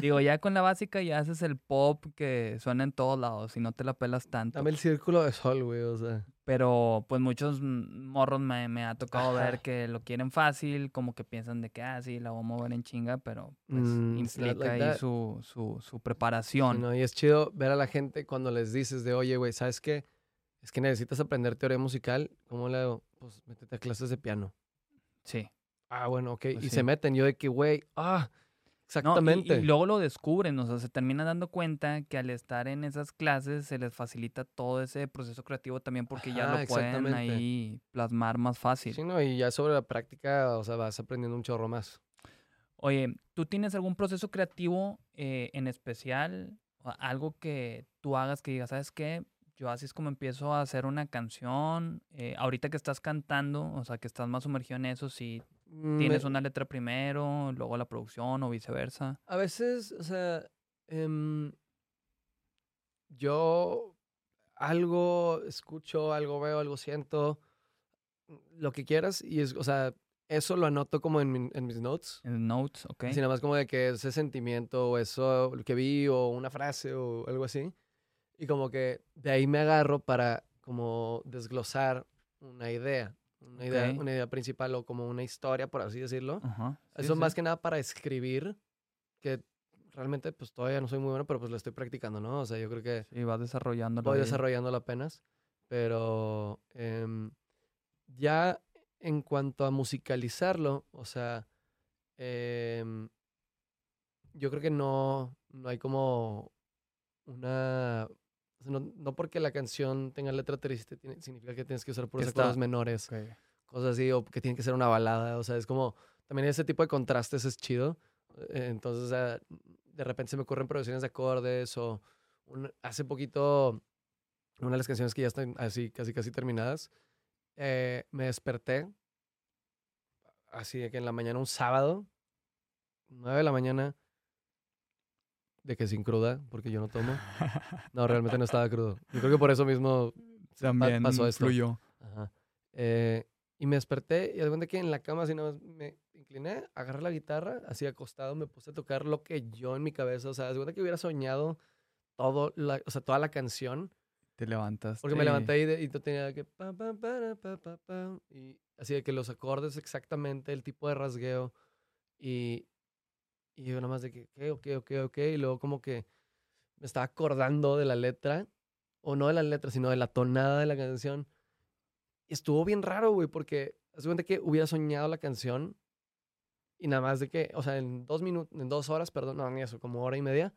Digo, ya con la básica ya haces el pop que suena en todos lados y no te la pelas tanto. Dame el círculo de sol, güey, o sea. Pero pues muchos morros me, me ha tocado ver Ajá. que lo quieren fácil, como que piensan de que, ah, sí, la voy a mover en chinga, pero pues Mm, implica like ahí su, su, su Sí, preparación. no, y es chido ver a la gente cuando les dices de, oye, güey, ¿sabes qué? Es que necesitas aprender teoría musical. ¿Cómo le hago? Pues métete a clases de piano. Sí. Ah, bueno, ok. Pues y sí. se meten. Yo de que, güey, ah, No, y- exactamente. y, luego lo descubren, o sea, se terminan dando cuenta que al estar en esas clases se les facilita todo ese proceso creativo también porque ya Ajá, lo pueden exactamente. ahí plasmar más fácil. Sí, no, y ya sobre la práctica, o sea, vas aprendiendo un chorro más. Oye, ¿tú tienes algún proceso creativo eh, en especial? Algo que tú hagas que digas, ¿sabes qué? Yo así es como empiezo a hacer una canción. eh, ahorita que estás cantando, o sea, que estás más sumergido en eso, si tienes Me- una letra primero, luego la producción o viceversa. A veces, o sea, em, yo algo escucho, algo veo, algo siento, lo que quieras, y es, o sea, eso lo anoto como en, mi- en mis notes. En notes, ¿ok? Así nada más como de que ese sentimiento o eso que vi o una frase o algo así. Y como que de ahí me agarro para como desglosar una idea. Una, idea, una idea principal o como una historia, por así decirlo. Sí, Eso sí. más que nada para escribir, que realmente pues todavía no soy muy bueno, pero pues lo estoy practicando, ¿no? O sea, yo creo que Sí, vas desarrollando. voy desarrollándolo apenas, pero em, ya en cuanto a musicalizarlo, o sea, em, yo creo que no, no hay como una... o sea, no, no porque la canción tenga letra triste tiene- significa que tienes que usar puros acordes menores, cosas así, o que tiene que ser una balada, o sea, es como, también ese tipo de contrastes es chido, eh, entonces, o sea, de repente se me ocurren producciones de acordes, o un- hace poquito, una de las canciones que ya están así, casi, casi terminadas, eh, me desperté, así de que en la mañana, un sábado, 9 de la mañana, de que sin cruda, porque yo no tomo. No, realmente no estaba crudo. Yo creo que por eso mismo También pasó esto. fluyó. Ajá. Eh, y me desperté y de que en la cama así nada más me incliné, agarré la guitarra, así acostado, me puse a tocar lo que yo en mi cabeza, o sea, de que hubiera soñado todo, la, o sea, toda la canción. Te levantas. Porque me levanté y, de, y tenía que... pa, pa, y así de que los acordes exactamente, el tipo de rasgueo. Y, y yo nada más de que, ok, ok, ok. Y luego como que me estaba acordando de la letra. O no de la letra, sino de la tonada de la canción. Y estuvo bien raro, güey, porque hace cuenta que hubiera soñado la canción y nada más de que, o sea, en dos minutos, en dos horas, perdón, no, ni eso, como hora y media,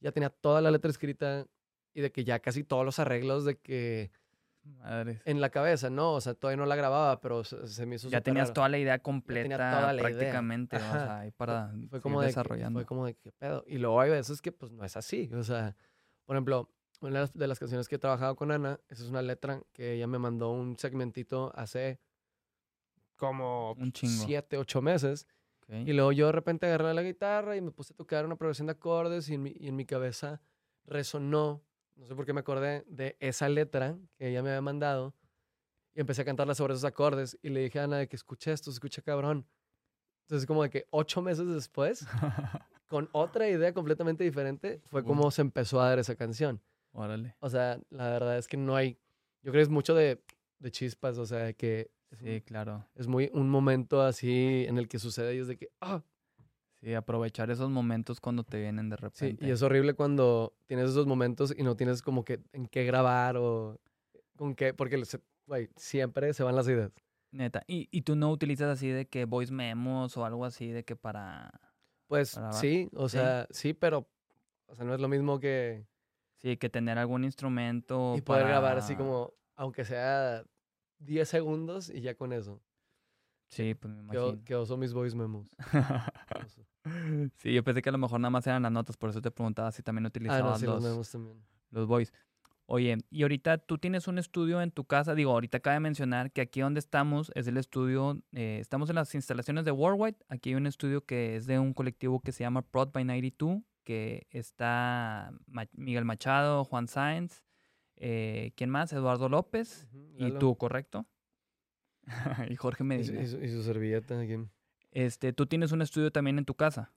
ya tenía toda la letra escrita y de que ya casi todos los arreglos de que Madres. en la cabeza, ¿no? O sea, todavía no la grababa, pero se, se me hizo Ya tenías raro. toda la idea completa toda la idea. prácticamente, o sea, ahí para fue como de desarrollando. fue como de qué pedo. Y luego hay veces que pues no es así. O sea, por ejemplo, una de las, canciones que he trabajado con Ana, esa es una letra que ella me mandó un segmentito hace como Un chingo. siete, ocho meses. Y luego yo de repente agarré la guitarra y me puse a tocar una progresión de acordes y en mi, y en mi cabeza resonó, no sé por qué me acordé de esa letra que ella me había mandado y empecé a cantarla sobre esos acordes y le dije a Ana de que escuché esto, escucha cabrón. Entonces como de que ocho meses después, con otra idea completamente diferente, fue como se empezó a dar esa canción. Órale. O sea, la verdad es que no hay, yo creo que es mucho de, de chispas, o sea, de que Sí, un- claro. es muy un momento así en el que sucede y es de que, ah, Sí, aprovechar esos momentos cuando te vienen de Sí, repente. y es horrible cuando tienes esos momentos y no tienes como que en qué grabar o con qué, porque se- siempre se van las ideas. Neta. ¿Y, y tú no utilizas así de que voice memos o algo así de que para... Pues sí, o Sí. sea, sí, pero o sea, no es lo mismo que Sí, que tener algún instrumento y poder grabar así como, aunque sea 10 segundos y ya con eso. Sí, pues me Que, imagino. que oso mis voice memos. Oso. Sí, yo pensé que a lo mejor nada más eran las notas, por eso te preguntaba si también Ah, utilizabas no, sí, los los, también. los voice. Oye, y ahorita tú tienes un estudio en tu casa. Digo, ahorita acaba de mencionar que aquí donde estamos es el estudio. eh, estamos en las instalaciones de Worldwide. Aquí hay un estudio que es de un colectivo que se llama Prod by 92, que está Ma- Miguel Machado, Juan Sáenz, eh, ¿quién más? Eduardo López y tú, ¿correcto? y Jorge Medina. y su- y su servilleta aquí. Este, tú tienes un estudio también en tu casa.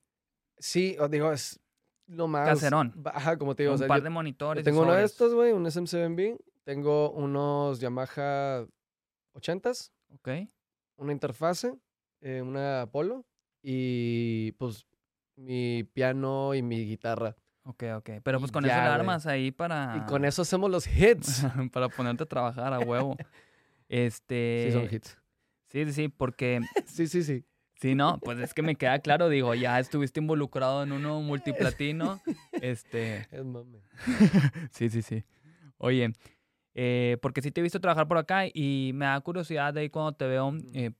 Sí, digo, es lo más... Caserón. Ajá, como te digo, o un sea, par yo- de monitores. tengo uno de estos, güey, un SM7B. Tengo unos Yamaha 80s, Ok. una interfase, eh, una Apollo y pues mi piano y mi guitarra. Ok, ok. Pero pues Y con eso le armas ahí para. Y con eso hacemos los hits. para ponerte a trabajar a huevo. Este. sí, son hits. Sí, sí, sí, porque. Sí, sí, sí. Sí, no, pues es que me queda claro, digo, ya estuviste involucrado en uno multiplatino. Este. Es mame. Sí, sí, sí. Oye, eh, porque sí te he visto trabajar por acá y me da curiosidad de ahí cuando te veo eh,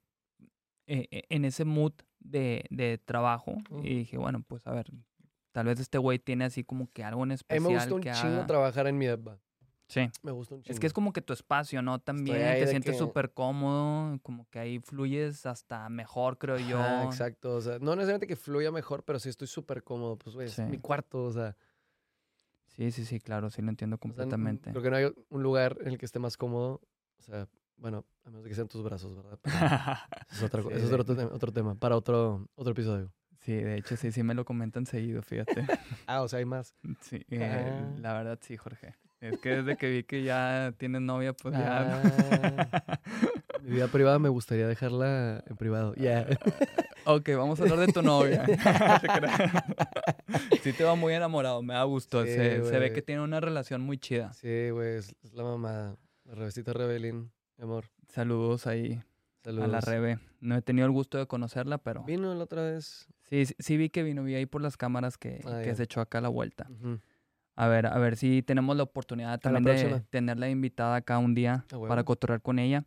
eh, en ese mood de, de trabajo. Y dije, bueno, pues a ver, tal vez este güey tiene así como que algo en A mí especial. me gusta un que chingo haga. trabajar en mi depa. Sí. Me gusta un chingo. Es que es como que tu espacio, ¿no? También te sientes que- súper cómodo, como que ahí fluyes hasta mejor, creo yo. Ajá, exacto. O sea, no necesariamente que fluya mejor, pero sí estoy súper cómodo. Pues, güey, Sí. es mi cuarto, o sea. Sí, sí, sí, claro, sí lo entiendo o sea, completamente. creo que no hay un lugar en el que esté más cómodo. O sea, bueno, a menos de que sean tus brazos, ¿verdad? Eso es, otra Sí, eso es otro, tema, para otro, otro episodio. Sí, de hecho, sí, sí me lo comentan seguido, fíjate. Ah, o sea, hay más. Sí, eh, Ah. la verdad sí, Jorge. Es que desde que vi que ya tienes novia, pues ya... Ah. Mi vida privada me gustaría dejarla en privado. Ya. ok, vamos a hablar de tu novia. Sí te va muy enamorado, me da gusto. Sí, se, se ve que tiene una relación muy chida. Sí, güey, es, la mamada. La revestita Rebelín, mi amor. Saludos ahí Saludos. a la Rebe. No he tenido el gusto de conocerla, pero... Vino la otra vez. Sí, sí, sí vi que vino, vi ahí por las cámaras que, Ah, que se echó acá la vuelta. Ujú. A ver, a ver si tenemos la oportunidad también de próxima. tenerla invitada acá un día A huevo. para cotorrear con ella.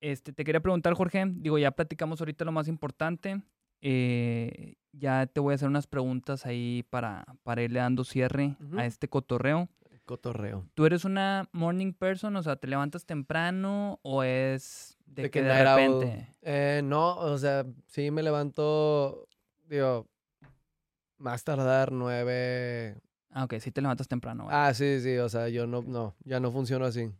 Este, te quería preguntar, Jorge, digo, ya platicamos ahorita lo más importante. eh, ya te voy a hacer unas preguntas ahí para, para irle dando cierre a este cotorreo. Cotorreo. ¿Tú eres una morning person? O sea, ¿te levantas temprano o es de, que, de night owl. repente? Eh, no, o sea, sí me levanto, digo, más tardar nueve. Ah, ok, sí te levantas temprano. vaya. Ah, sí, sí, o sea, yo no, no, ya no funciono así.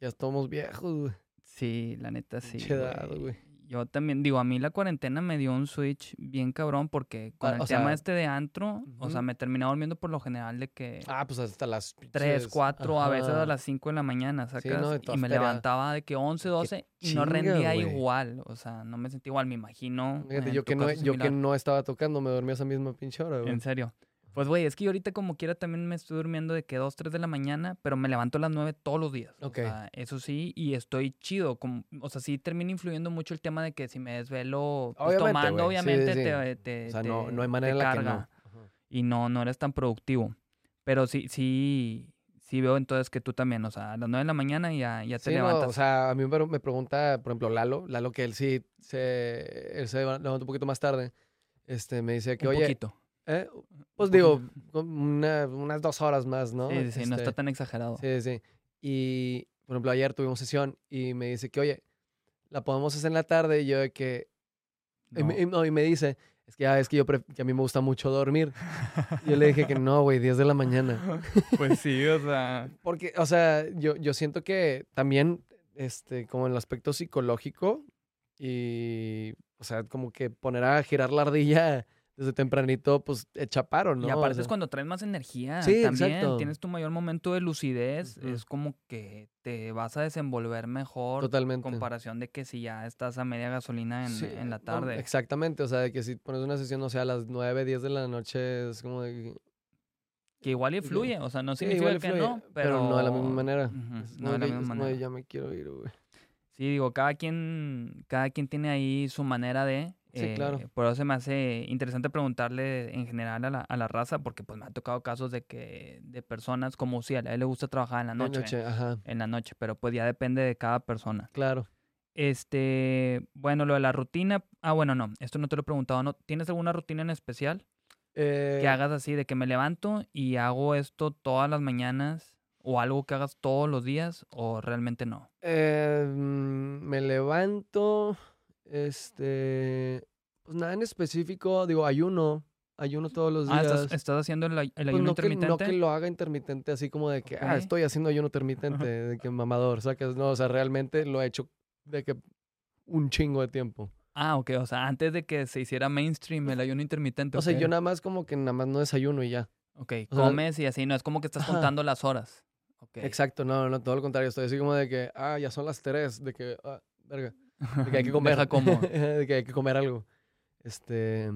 Ya estamos viejos, güey. Sí, la neta sí. pinche edad, güey. güey. Yo también, digo, a mí la cuarentena me dio un switch bien cabrón porque con Ah, el tema sea, este de antro, o sea, me terminaba durmiendo por lo general de que Ah, pues hasta las 3, pinches- 4, a veces a las 5 de la mañana, sacas, no, de y me levantaba de que 11, 12 y no rendía güey. igual, o sea, no me sentía igual, me imagino. Fíjate, yo, que no, yo que no estaba tocando, me dormí a esa misma pinche hora, güey. En serio. Pues, güey, es que yo ahorita como quiera también me estoy durmiendo de que 2, 3 de la mañana, pero me levanto a las 9 todos los días. Ok. O sea, eso sí, y estoy chido. Como, o sea, sí termina influyendo mucho el tema de que si me desvelo pues, Obviamente, tomando, obviamente sí. te, te- O sea, te- no hay manera en la que carga no. Ajá. y no, no eres tan productivo. Pero sí, sí, sí veo entonces que tú también, o sea, a las 9 de la mañana ya, ya te Sí, no, levantas. o sea, a mí me, me pregunta, por ejemplo, Lalo, Lalo que él sí se, él se levanta un poquito más tarde, este, me dice que, un oye, poquito. ¿Eh? pues digo, una- unas dos horas más, ¿no? Sí, sí, sí, no está Este, tan exagerado. Sí, sí. Y, por ejemplo, ayer tuvimos sesión y me dice que, oye, la podemos hacer en la tarde y yo de que, y, No. me, y no, y me dice, es que, ah, es que, yo pref- que a mí me gusta mucho dormir. Y yo le dije que no, güey, 10 de la mañana. pues sí, o sea, Porque, o sea, yo, yo siento que también, este, como en el aspecto psicológico y, o sea, como que poner a girar la ardilla desde tempranito, pues echa paro, ¿no? Y O aparte sea, es cuando traes más energía. Sí, también exacto. tienes tu mayor momento de lucidez. Es como que te vas a desenvolver mejor. Totalmente. comparación de que si ya estás a media gasolina en, Sí, en la no, tarde. exactamente, o sea, de que si pones una sesión, o sea, a las 9, 10 de la noche, es como de... que- que igual y fluye. O sea, no significa que fluye, no, pero... no de la misma manera. No de la misma manera. ya me quiero ir, güey. Sí, digo, cada quien, cada quien tiene ahí su manera de... Sí, claro. eh, Por eso se me hace interesante preguntarle en general a la, a la raza, porque pues me ha tocado casos de que de personas como si a él le gusta trabajar en la noche, noche, ajá, en la noche, pero pues ya depende de cada persona. claro. Este, bueno, lo de la rutina, ah, bueno, no, esto no te lo he preguntado, ¿no? ¿Tienes alguna rutina en especial Eh, que hagas así de que me levanto y hago esto todas las mañanas o algo que hagas todos los días o realmente no? eh, mm, me levanto, este, pues nada en específico, digo, ayuno, ayuno todos los Ah, días. ¿estás, estás haciendo el, Pues ayuno no, que, no intermitente? que lo haga intermitente, así como de que, ah, estoy haciendo ayuno intermitente, de que mamador, sacas, no, o sea, realmente lo he hecho de que un chingo de tiempo. Ah, ok, o sea, antes de que se hiciera mainstream el ayuno intermitente. O sea, yo nada más como que nada más no desayuno y ya. Ok, o sea, comes y así, no es como que estás Ajá. contando las horas. Exacto, no, no, todo lo contrario, estoy así como de que, ah, ya son las tres, de que, ah, verga, de que hay que comer. Deja como. de que hay que comer algo. Este,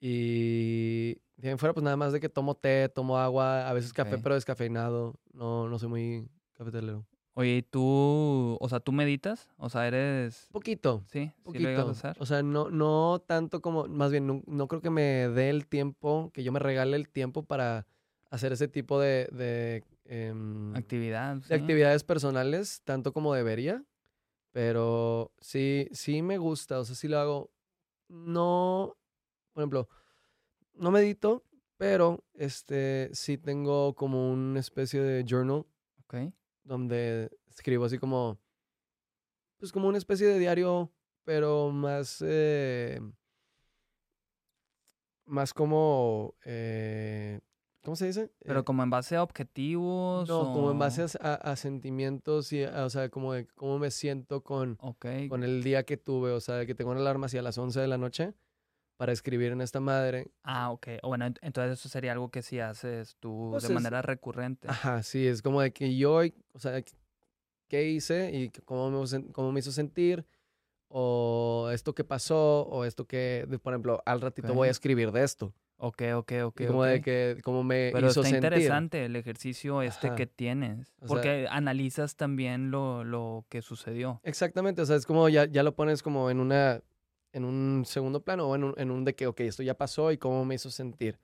y de ahí fuera, pues nada más de que tomo té, tomo agua, a veces café, Ok. pero descafeinado. No, no soy muy cafetelero. Oye, ¿y tú, o sea, tú meditas? O sea, eres... Poquito. Sí, sí lo a Poquito. O sea, no, no tanto como, más bien, no, no creo que me dé el tiempo, que yo me regale el tiempo para hacer ese tipo de, de, em, Actividad. de sí. actividades personales, tanto como debería. Pero sí, sí me gusta, o sea, sí lo hago. No, por ejemplo, no medito, pero este sí tengo como una especie de journal Ok. donde escribo así como, pues como una especie de diario, pero más, eh, más como, eh, ¿cómo se dice? Pero Eh, como en base a objetivos no, como en base o- a, a- sentimientos y, a- o sea, como de cómo me siento con, Ok. con el día que tuve, o sea, de que tengo una alarma hacia las 11 de la noche para escribir en esta madre. Ah, ok. O Bueno, ent- entonces eso sería algo que sí haces tú Pues de manera recurrente. Ajá, sí, es como de que yo, o sea, qué hice y cómo me, cómo me hizo sentir, o esto que pasó, o esto que, por ejemplo, al ratito voy a escribir de esto. Ok, ok, ok. como ok. de que, cómo me Pero hizo está sentir. interesante el ejercicio este Ajá. que tienes. O sea- porque analizas también lo, lo que sucedió. Exactamente, o sea, es como ya, ya lo pones como en una, en un segundo plano, o en un, en un de que, ok, esto ya pasó y cómo me hizo sentir.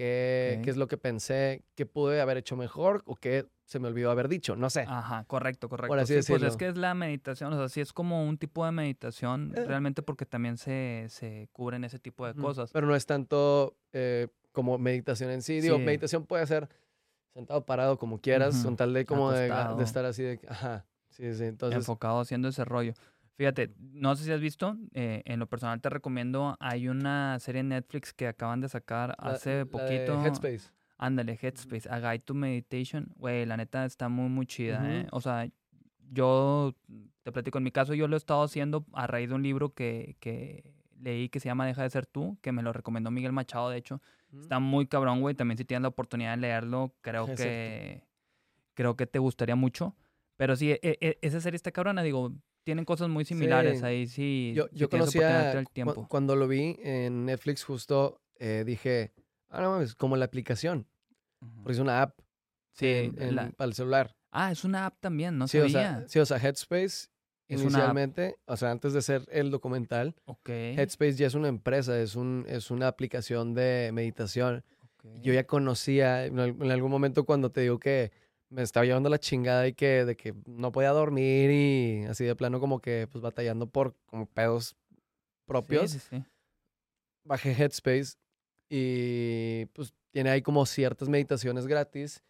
¿Qué, Ok. qué es lo que pensé? ¿Qué pude haber hecho mejor? ¿O qué se me olvidó haber dicho? No sé. Ajá, correcto, correcto. así Sí, pues es decirlo. que es la meditación, o sea, sí es como un tipo de meditación, Eh. realmente porque también se, se cubren ese tipo de Ujú, cosas. Pero no es tanto eh, como meditación en sí. Digo, Sí. meditación puede ser sentado, parado, como quieras, Ujú, con tal de como de, de estar así de... Ajá, sí, sí. Entonces, enfocado haciendo ese rollo. Fíjate, no sé si has visto, eh, en lo personal te recomiendo, hay una serie en Netflix que acaban de sacar la- hace la de poquito. Headspace. Ándale, Headspace, A Guide to Meditation. Güey, la neta está muy, muy chida, Ujú. ¿eh? O sea, yo te platico, en mi caso yo lo he estado haciendo a raíz de un libro que, que leí que se llama Deja de ser tú, que me lo recomendó Miguel Machado, de hecho. Está muy cabrón, güey. También si tienes la oportunidad de leerlo, creo que creo que te gustaría mucho. Pero sí, e- e- esa serie está cabrona, digo, tienen cosas muy similares Sí. ahí, sí. Yo, yo conocía, el cu- tiempo. cuando lo vi en Netflix justo, eh, dije, ah, no mames, como la aplicación, porque es una app Sí, en- en- la- para el celular. Ah, es una app también, no sí, sabía. o sea, sí, o sea, Headspace Es inicialmente, o sea, antes de ser el documental, ok. Headspace ya es una empresa, es, un, es una aplicación de meditación. ok. Yo ya conocía, en algún momento cuando te digo que me estaba llevando la chingada y que de que no podía dormir y así de plano como que pues batallando por como pedos propios, Sí, sí, sí. bajé Headspace y pues tiene ahí como ciertas meditaciones gratis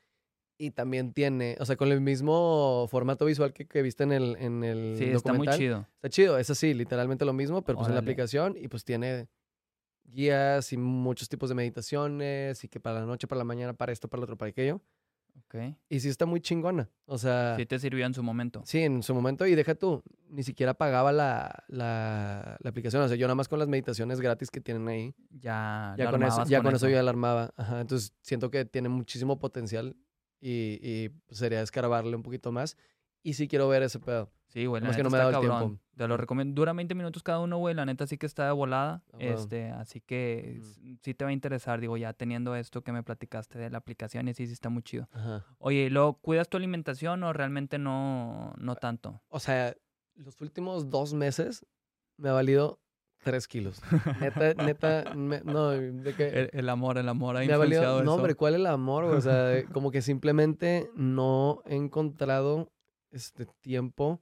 y también tiene, o sea, con el mismo formato visual que, que viste en el, en el Sí, está muy documental. chido. Está chido, es así, literalmente lo mismo, pero pues en la aplicación y pues tiene guías y muchos tipos de meditaciones y que para la noche, para la mañana, para esto, para lo otro, para aquello. Ok. Y sí está muy chingona. O sea, Sí sí, te sirvió en su momento. en su momento, y deja tú, ni siquiera pagaba la, la, la aplicación. O sea, yo nada más con las meditaciones gratis que tienen ahí, Ya, ya con eso, ya con eso yo alarmaba. Ajá, entonces siento que tiene muchísimo potencial y, y pues, sería escarbarle un poquito más. Y sí quiero ver ese pedo. Sí, güey, la Nomás que neta no me está el cabrón. tiempo. Te lo recomiendo. Dura 20 minutos cada uno, güey. La neta sí que está de volada. Este, así que s- sí te va a interesar, digo, ya teniendo esto que me platicaste de la aplicación y sí, sí está muy chido. Ajá. Oye, ¿y luego cuidas tu alimentación o realmente no, no tanto? O sea, los últimos dos meses me ha valido tres kilos. Neta, neta, me- no, de que El, el amor, el amor ha me ha valido. influenciado No, eso. hombre, ¿cuál es el amor? O sea, como que simplemente no he encontrado este tiempo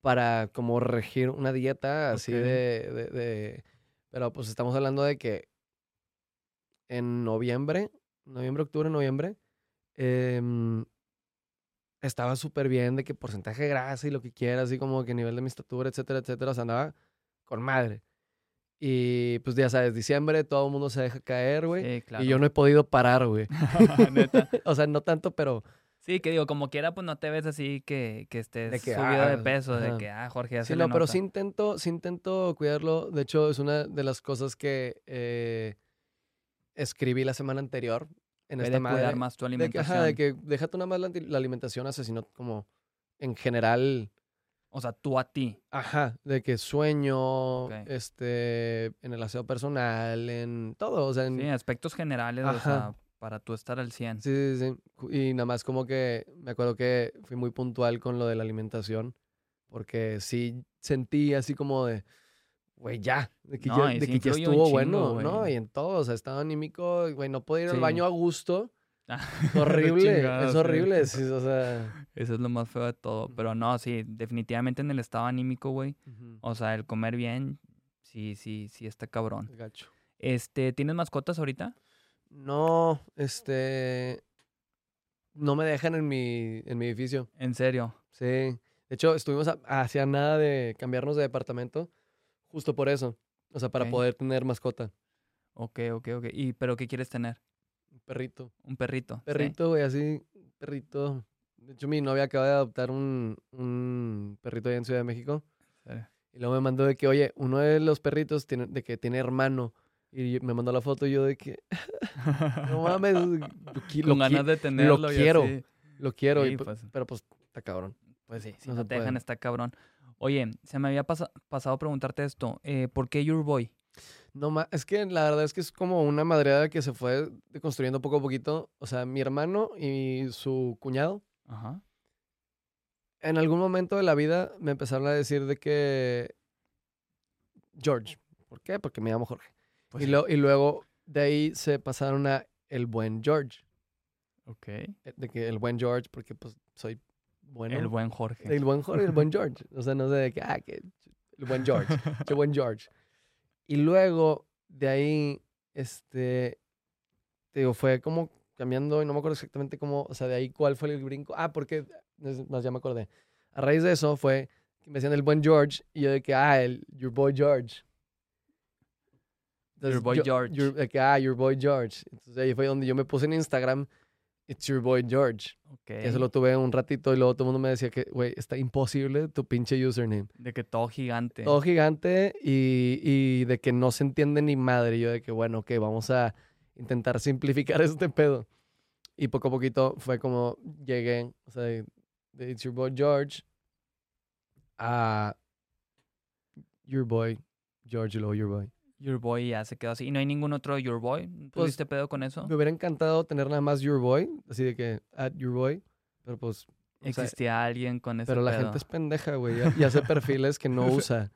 para como regir una dieta así de, de, de- Pero pues estamos hablando de que en noviembre, noviembre, octubre, noviembre, em, estaba súper bien de que porcentaje de grasa y lo que quieras, así como que nivel de mi estatura, etcétera, etcétera. O sea, andaba con madre. Y pues ya sabes, diciembre todo el mundo se deja caer, güey. Sí, claro. Y yo no he podido parar, güey. O sea, no tanto, pero Sí, que digo, como quiera, pues no te ves así que, que estés que, subido de ah, peso, de que, ah, Jorge, ya sí, se le no, pero sí intento, sí intento cuidarlo. De hecho, es una de las cosas que eh, escribí la semana anterior en Debe esta de madre. cuidar más tu de que, alimentación. ajá, de que déjate una más la, la alimentación, o sea, sino como en general, O sea, tú a ti. ajá, de que sueño, este, en el aseo personal, en todo, o sea, en, Sí, aspectos generales, o sea, para tú estar al 100. Sí, sí, sí. Y nada más como que me acuerdo que fui muy puntual con lo de la alimentación, porque sí sentí así como de, güey, ya, de que No, ya, de sí que ya estuvo chingo, bueno, ¿no? güey. Y en todo, o sea, estaba anímico, güey, no podía ir al baño a gusto. Horrible, es horrible, sí, o sea. Eso es lo más feo de todo. Pero no, sí, definitivamente en el estado anímico, güey. O sea, el comer bien, sí, sí, sí está cabrón. Gacho. Este, ¿tienes mascotas ahorita? No, este, no me dejan en mi, en mi edificio. En serio. Sí. De hecho, estuvimos a- hacia nada de cambiarnos de departamento, justo por eso. O sea, para Ok. poder tener mascota. Ok, ok, ok. ¿Y pero qué quieres tener? Un perrito. Un perrito. ¿sí? Perrito, güey, así, perrito. De hecho, mi novia acaba de adoptar un, un perrito allá en Ciudad de México. Sí. Y luego me mandó de que, oye, uno de los perritos tiene, de que tiene hermano. Y me mandó la foto y yo de que, no mames, lo, lo Con ganas de tenerlo. y quiero. así. lo quiero. Sí, pues. Pero pues, está cabrón. Pues sí, si No no, te dejan está cabrón. Oye, se me había pasa- pasado preguntarte esto. eh, ¿Por qué Your Boy? No ma- es que la verdad es que es como una madreada que se fue construyendo poco a poquito. O sea, mi hermano y su cuñado, Ajá. en algún momento de la vida me empezaron a decir de que George. ¿Por qué? Porque me llamo Jorge. Pues y, lo- y luego de ahí se pasaron a el buen George. Ok. eh, De que el buen George, porque pues soy bueno. El buen Jorge. El buen Jorge, el buen George. O sea, no sé de que, ah, que el buen George. el buen George. Y luego de ahí, este, te digo, fue como cambiando y no me acuerdo exactamente cómo, o sea, de ahí cuál fue el brinco. Ah, porque, más, ya me acordé. A raíz de eso fue que me decían el buen George y yo de que, ah, el your boy George. Entonces, Your boy yo- George. your- que, ah, your boy George. Entonces ahí fue donde yo me puse en Instagram It's Your Boy George. Ok. Eso lo tuve un ratito y luego todo el mundo me decía que, güey, está imposible tu pinche username. De que todo gigante. Todo gigante y, y de que no se entiende ni madre. Y yo de que, bueno, ok, vamos a intentar simplificar este pedo. Y poco a poquito fue como llegué, o sea, de, de It's Your Boy George a Your Boy George y luego Your Boy. Your Boy ya se quedó así. ¿Y no hay ningún otro Your Boy? ¿Tuviste pedo con eso? Me hubiera encantado tener nada más Your Boy, así de que at Your Boy, pero pues... sea, Existía alguien con ese pero la gente es pendeja, güey. ya- Y hace perfiles que no usa.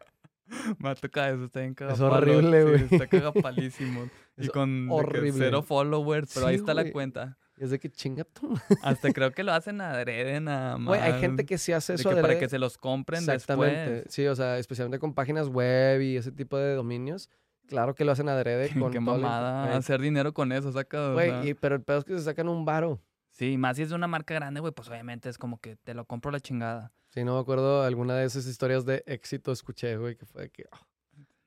Me toca eso, está bien Es horrible, sí, güey. está cagapalísimo. y con de horrible. cero followers, pero ahí Sí, está la cuenta. Es de que chinga tú. Hasta creo que lo hacen adrede nada más. Güey, hay gente que sí hace de eso que para que se los compren Exactamente. después. Sí, o sea, especialmente con páginas web y ese tipo de dominios. Claro que lo hacen adrede con qué mamada güey. hacer dinero con eso, saca. o Güey, sea. y- pero el pedo es que se sacan un varo. Sí, más si es de una marca grande, güey, pues obviamente es como que te lo compro la chingada. Sí, no me acuerdo alguna de esas historias de éxito escuché, güey, que fue de que... ah,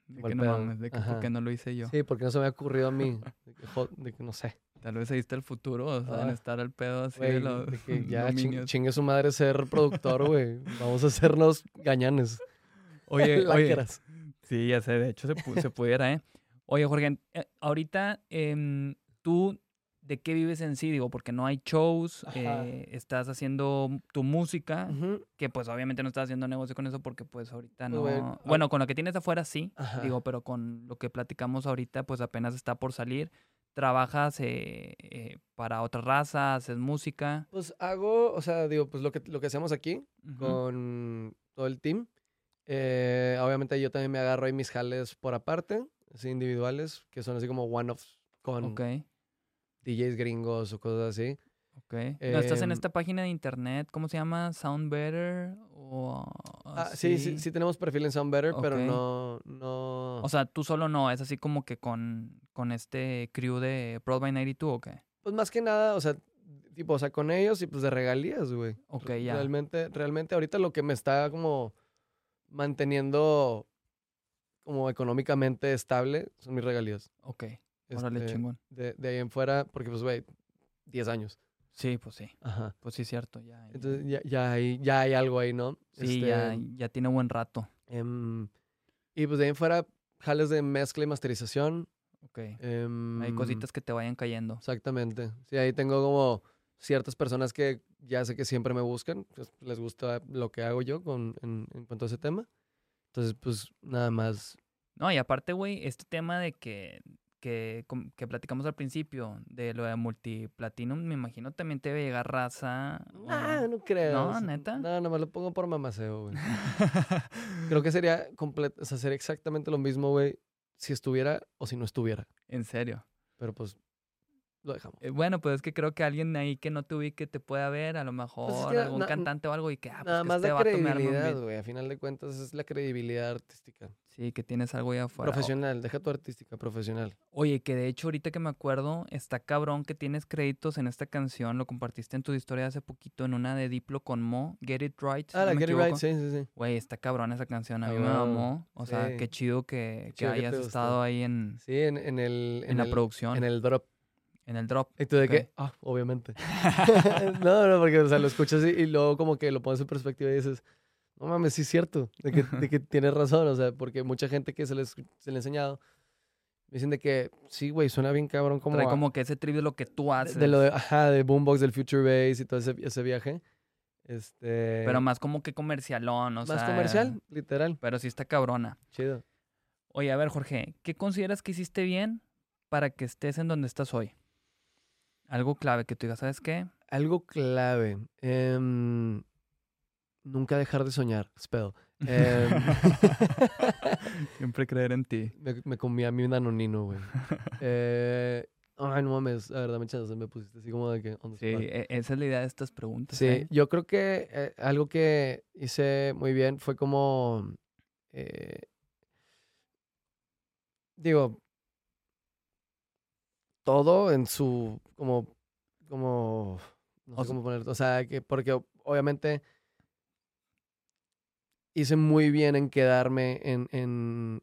De que no mames, de que Ajá. por qué no lo hice yo. Sí, porque no se me había ocurrido a mí. De que, jo- de que no sé. Tal vez ahí está el futuro, o sea, en Ah. estar al pedo así de los de que ya ching- chingue su madre ser productor, güey. Vamos a hacernos gañanes. Oye, oye. Sí, ya sé, de hecho se, se pudiera, ¿eh? Oye, Jorge, eh, ahorita em, tú, ¿de qué vives en sí? Digo, porque no hay shows, eh, estás haciendo tu música, Ujú. que pues obviamente no estás haciendo negocio con eso porque pues ahorita no... Pues, güey, Bueno, con lo que tienes afuera sí, Ajá. digo, pero con lo que platicamos ahorita pues apenas está por salir. Trabajas eh, eh, para otra raza, haces música. Pues hago, o sea, digo, pues lo que, lo que hacemos aquí Ujú. con todo el team. Eh, obviamente yo también me agarro ahí mis jales por aparte, así individuales, que son así como one-offs con DJs gringos o cosas así. ok. ¿No estás en Em, esta página de internet? ¿Cómo se llama? ¿Sound Better? O Ah, sí, sí, sí tenemos perfil en Sound Better, pero no, no... O sea, tú solo no, es así como que con, con este crew de Proud by 92 o qué? Pues más que nada, o sea, tipo, o sea, con ellos y pues de regalías, güey. Ok, ya. Realmente, realmente ahorita lo que me está como manteniendo como económicamente estable son mis regalías. Ok, órale, Este, chingón. de, de ahí en fuera, porque pues, güey, 10 años. Sí, pues sí, Ajá. pues sí, cierto, ya. Entonces ya, ya, hay, ya hay algo ahí, ¿no? sí, Este, ya, ya tiene buen rato. em, y pues de ahí en fuera, jales de mezcla y masterización. Ok, em, hay cositas que te vayan cayendo. Exactamente. Sí, ahí tengo como ciertas personas que ya sé que siempre me buscan, pues, les gusta lo que hago yo con, en, en cuanto a ese tema. Entonces, pues nada más. No, y aparte, güey, este tema de que, que, que platicamos al principio, de lo de multiplatinum, me imagino también te debe llegar raza. Ah, no? no creo. ¿No? ¿Neta? No, nomás lo pongo por mamaceo, güey. Creo que sería completo, o sea, sería exactamente lo mismo, güey, si estuviera o si no estuviera. en serio. Pero pues lo dejamos. Eh, Bueno, pues es que creo que alguien ahí que no te ubique te pueda ver, a lo mejor Pues que algún na- cantante o algo y que, ah, pues Nada que más este credibilidad, güey. A final de cuentas es la credibilidad artística. Sí, que tienes algo ahí afuera. Profesional, deja tu artística, profesional. Oye, que de hecho ahorita que me acuerdo, está cabrón que tienes créditos en esta canción, lo compartiste en tu historia hace poquito, en una de Diplo con Mo, Get It Right. si Ah, no la Get It Right, equivoco. sí, sí, sí. Güey, está cabrón esa canción, a mí me mamó. O sea, Sí. qué chido que, que chido que hayas estado ahí en, Sí, en, en el... en la el- producción, En el drop. En el drop. ¿Y tú de Ok. qué? Ah, obviamente. no, no, porque o sea, lo escuchas y, y luego como que lo pones en perspectiva y dices, no mames, sí es cierto, de que, de que tienes razón, o sea, porque mucha gente que se les se le ha enseñado dicen de que sí, güey, suena bien cabrón como, Trae a- como que ese trip de lo que tú de, haces. de lo de, ajá, de Boombox, del Future Bass y todo ese, ese viaje. Este, Pero más como que comercialón, o más sea. comercial, literal. Pero sí está cabrona. Chido. Oye, a ver, Jorge, ¿qué consideras que hiciste bien para que estés en donde estás hoy? Algo clave que tú digas, ¿sabes qué? Algo clave. em, nunca dejar de soñar. Spell. Em, Siempre creer en ti. me, me comí a mí un danonino, güey. Eh, ay, no mames. A ver, dame chance. Me pusiste así como de que... Sí, e- esa es la idea de estas preguntas. Sí, ¿eh? yo creo que eh, algo que hice muy bien fue como... eh, digo, todo en su... como... como no sé cómo poner... O sea, que porque obviamente hice muy bien en quedarme en, en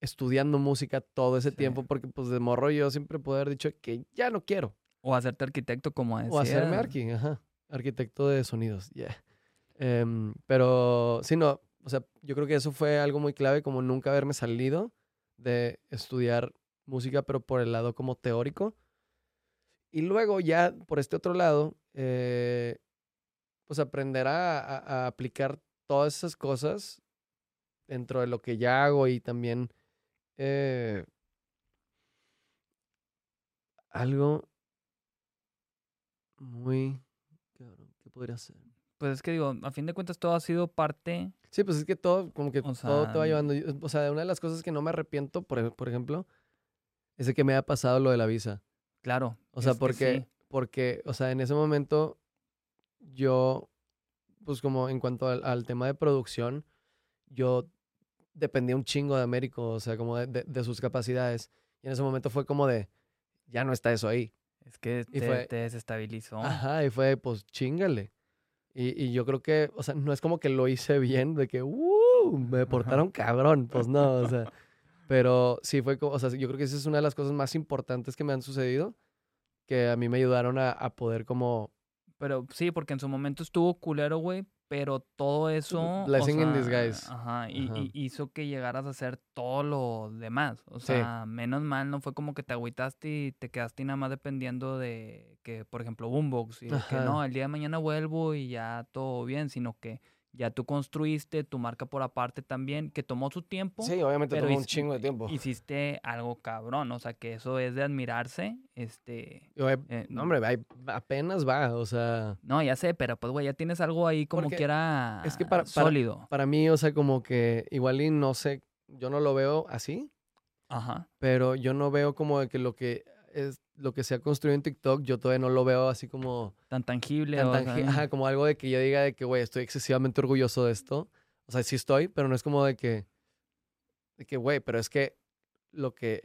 estudiando música todo ese Sí. tiempo porque pues de morro yo siempre pude haber dicho que ya no quiero. O hacerte arquitecto, como decía. O hacerme arqui, ajá. Arquitecto de sonidos, yeah. Em, pero sí, no, o sea, yo creo que eso fue algo muy clave, como nunca haberme salido de estudiar música, pero por el lado como teórico. Y luego ya por este otro lado, eh, pues aprender a, a- a aplicar todas esas cosas dentro de lo que ya hago y también eh, algo muy... ¿Qué podría ser? Pues es que digo, a fin de cuentas todo ha sido parte. Sí, pues es que todo, como que O todo te va llevando. O sea, una de las cosas que no me arrepiento, por, por ejemplo, es que me haya pasado lo de la visa. Claro. O sea, porque, sí. porque, o sea, en ese momento yo, pues como en cuanto al, al tema de producción, yo dependía un chingo de Américo, o sea, como de, de- de sus capacidades. Y en ese momento fue como de, ya no está eso ahí. Es que te, fue- te desestabilizó. Ajá, y fue, pues, chingale. Y, y yo creo que, o sea, no es como que lo hice bien, de que, ¡uh! Me portaron cabrón. Pues no, o sea. Pero sí fue como, o sea, yo creo que esa es una de las cosas más importantes que me han sucedido, que a mí me ayudaron a, a poder como, Pero sí, porque en su momento estuvo culero, güey. Pero todo eso. o Blessing in sea, disguise. Ajá. Y, Ajá. y hizo que llegaras a hacer todo lo demás. O Sí. sea, menos mal no fue como que te agüitaste y te quedaste nada más dependiendo de que, por ejemplo, Boombox. Y de que Ajá. no, el día de mañana vuelvo y ya todo bien. Sino que ya tú construiste tu marca por aparte también, que tomó su tiempo. sí, obviamente tomó un chingo de tiempo. Hiciste algo cabrón. O sea, que eso es de admirarse. Este. Güey, eh, no, hombre, apenas va, o sea, No, ya sé, pero pues, güey, ya tienes algo ahí como que era es que para- para- sólido. para mí, o sea, como que igual y no sé, yo no lo veo así, Ajá. pero yo no veo como de que lo que es lo que se ha construido en TikTok, yo todavía no lo veo así como Tan tangible. tan o tangi- ajá, como algo de que yo diga de que, güey, estoy excesivamente orgulloso de esto. O sea, sí estoy, pero no es como de que, de que, güey, pero es que lo que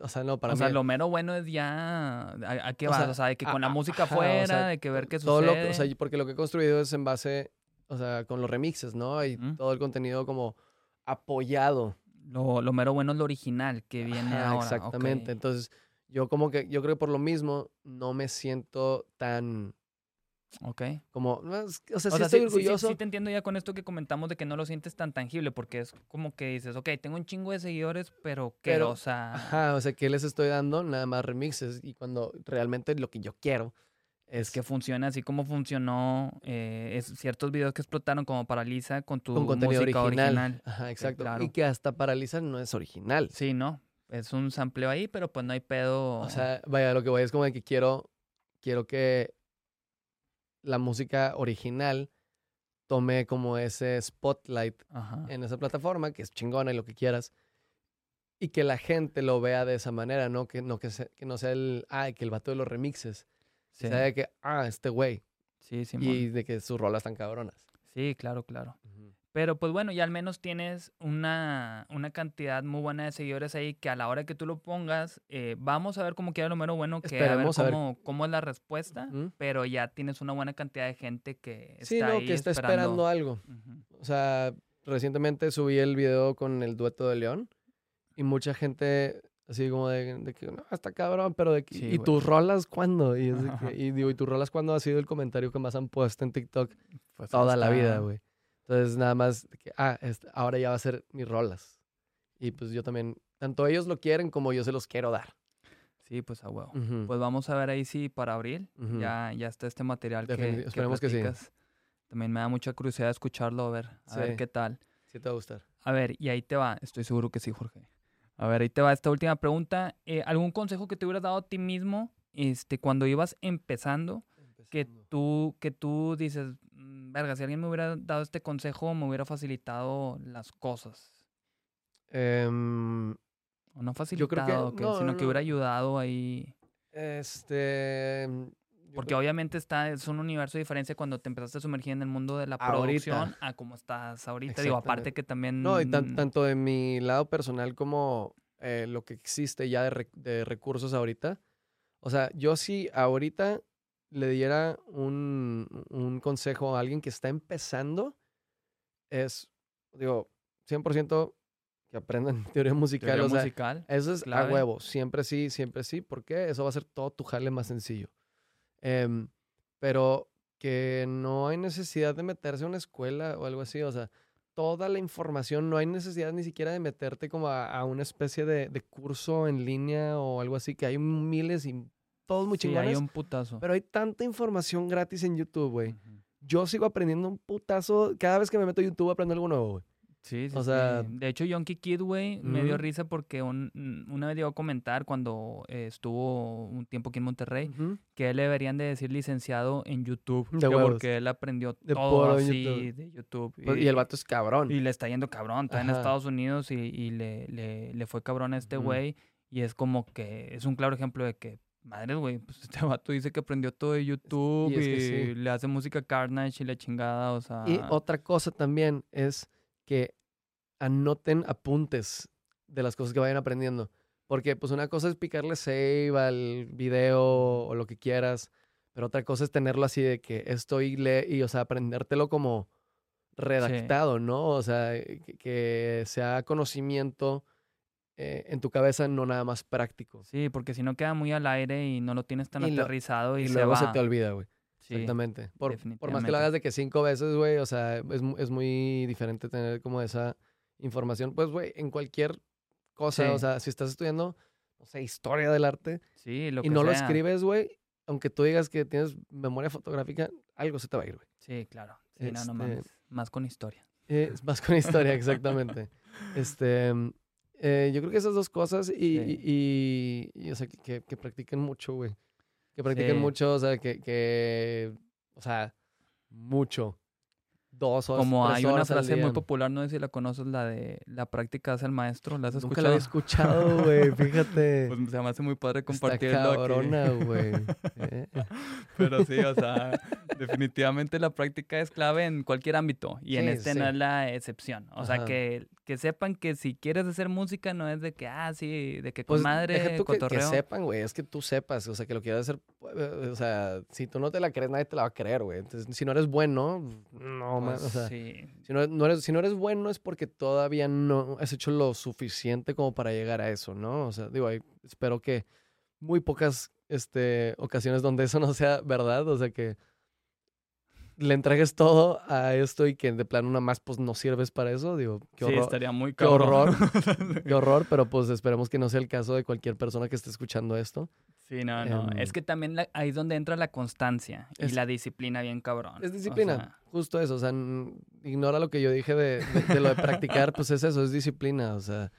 o sea, no, para o mí. sea, lo mero bueno es ya a, a qué O vas, sea, o sea, de que con la a- música ajá, o fuera, sea, de que ver qué todo lo sucede. que- o sea, porque lo que he construido es en base, o sea, con los remixes, ¿no? Y Ujú. todo el contenido como apoyado. lo, lo mero bueno es lo original que viene Ajá, ahora. Exactamente. ok. Entonces, yo como que, yo creo que por lo mismo no me siento tan Ok. como, o sea, O sí sea, estoy sí, sí- sí- orgulloso. sí te entiendo ya con esto que comentamos de que no lo sientes tan tangible, porque es como que dices, ok, tengo un chingo de seguidores, pero ¿qué? Pero, o sea, Ajá, o sea, ¿qué les estoy dando? Nada más remixes. Y cuando realmente lo que yo quiero es, que funciona así como funcionó eh, es, ciertos videos que explotaron como Paraliza con tu con contenido música original. original. Ajá, exacto. claro. Y que hasta Paraliza no es original. Sí, ¿no? Es un sampleo ahí, pero pues no hay pedo. O sea, vaya, lo que voy es como de que quiero, quiero que la música original tome como ese spotlight Ajá. en esa plataforma, que es chingona y lo que quieras, y que la gente lo vea de esa manera, ¿no? Que no, que se- que no sea el, ah, que el vato de los remixes. Sí, Sea de que, ah, este güey. sí, Simón. y de que sus rolas están cabronas. Sí, claro, claro. Pero pues bueno, ya al menos tienes una, una cantidad muy buena de seguidores ahí que a la hora que tú lo pongas, eh, vamos a ver cómo queda el número bueno, que a ver Esperemos a ver. cómo, es la respuesta, pero ya tienes una buena cantidad de gente que está Sí, no, ahí que está esperando, algo. O sea, recientemente subí el video con el dueto de León y mucha gente así como de, de que, no, está cabrón, pero de que, Sí, ¿y güey. tus rolas cuándo? Y, es de que- y digo, ¿y tus rolas cuándo ha sido el comentario que más han puesto en TikTok Pues toda la vida, güey? Entonces, nada más, que, ah, este, ahora ya va a ser mis rolas. Y pues yo también, tanto ellos lo quieren como yo se los quiero dar. Sí, pues a huevo. Ujú, Pues vamos a ver ahí si para abril ujú. ya, ya está este material que, Definit- que esperemos que sí. platicas. También me da mucha curiosidad escucharlo, a ver, a ver Sí. qué tal. Sí te va a gustar. A ver, y ahí te va. Estoy seguro que sí, Jorge. A ver, ahí te va esta última pregunta. Eh, ¿Algún consejo que te hubieras dado a ti mismo este, cuando ibas empezando? Que tú, que tú dices, "Mm, verga, si alguien me hubiera dado este consejo, me hubiera facilitado las cosas. Em, O no Yo facilitado, creo que- no, sino no, que hubiera ayudado ahí. este... yo Porque obviamente está, es un universo de diferencia cuando te empezaste a sumergir en el mundo de la Ahorita. producción a como estás ahorita. Digo, aparte que también... No, y tan- tanto de mi lado personal como eh, lo que existe ya de, re- de recursos ahorita. O sea, yo sí ahorita le diera un, un consejo a alguien que está empezando, es, digo, 100% que aprendan teoría musical. Teoría o sea, musical. eso es clave. a huevo. Siempre sí, siempre sí. porque Eso va a hacer todo tu jale más sencillo. Em, pero que no hay necesidad de meterse a una escuela o algo así. O sea, toda la información, no hay necesidad ni siquiera de meterte como a, a una especie de, de curso en línea o algo así, que hay miles y todos muy Sí, chingones. hay un putazo. Pero hay tanta información gratis en YouTube, güey. Ujú. Yo sigo aprendiendo un putazo. Cada vez que me meto a YouTube aprendo algo nuevo, güey. Sí, sí, O sí. sea- De hecho, Yonky Kid, güey, me dio risa porque un- una vez llegó a comentar cuando eh, estuvo un tiempo aquí en Monterrey Ujú. que él le deberían de decir licenciado en YouTube. De porque él aprendió De todo en así YouTube. de YouTube. Pues, Y el vato es cabrón. y le está yendo cabrón. Está en Ajá. Estados Unidos y, y le, le, le fue cabrón a este güey. Y es como que es un claro ejemplo de que, madre, güey, pues este vato dice que aprendió todo de YouTube y, es que sí. le hace música Carnage y la chingada, o sea. Y otra cosa también es que anoten apuntes de las cosas que vayan aprendiendo. Porque pues una cosa es picarle save al video o lo que quieras, pero otra cosa es tenerlo así de que esto y lee y, o sea, aprendértelo como redactado, ¿no? O sea, que, que sea conocimiento eh, en tu cabeza, no nada más práctico. Sí, porque si no queda muy al aire y no lo tienes tan Y lo- aterrizado y, Y, se luego va. se te olvida, güey. Sí, Exactamente. Por, por más que lo hagas de que cinco veces, güey, o sea, es, es muy diferente tener como esa información. Pues, güey, en cualquier cosa, Sí. o sea, si estás estudiando, no sé, historia del arte Sí, lo y que no lo escribes, güey, aunque tú digas que tienes memoria fotográfica, algo se te va a ir, güey. Sí, claro. Sí, no, no Este- mames. Más con historia. Eh, más con historia, exactamente. Este, eh, yo creo que esas dos cosas y, Sí. y- y, o sea, que, que- que practiquen mucho, güey. Que practiquen Sí. mucho, o sea, que, que, o sea, mucho. Dos horas, Como tres hay una horas frase muy popular, no sé si la conoces, la de la práctica hace el maestro. ¿La has Nunca escuchado? la había escuchado, güey, fíjate. Pues se me hace muy padre Está compartirlo aquí. cabrona, güey. Eh, Pero sí, o sea, definitivamente la práctica es clave en cualquier ámbito y en Sí, este no es la excepción. O sea, que, que sepan que si quieres hacer música no es de que, ah, sí, de que con Pues madre, deja tú que, que cotorreo. sepan, güey, es que tú sepas, o sea, que lo quieras hacer, eh, o sea, si tú no te la crees, nadie te la va a creer, güey. Entonces, si no eres bueno, no, Pues o sea, sí, Si no, no eres, si no eres bueno es porque todavía no has hecho lo suficiente como para llegar a eso, ¿no? O sea, digo, espero que muy pocas este, ocasiones donde eso no sea verdad, o sea, que le entregues todo a esto y que de plano nada más pues no sirves para eso, digo, qué sí, horror, estaría muy qué cabrón. horror. qué horror, pero pues esperemos que no sea el caso de cualquier persona que esté escuchando esto. Sí, no, no. Em, es que también la- ahí es donde entra la constancia y Es- la disciplina bien cabrón. Es O disciplina, sea, justo eso, o sea, ignora lo que yo dije de, de- de lo de practicar, pues es eso, es disciplina, o sea,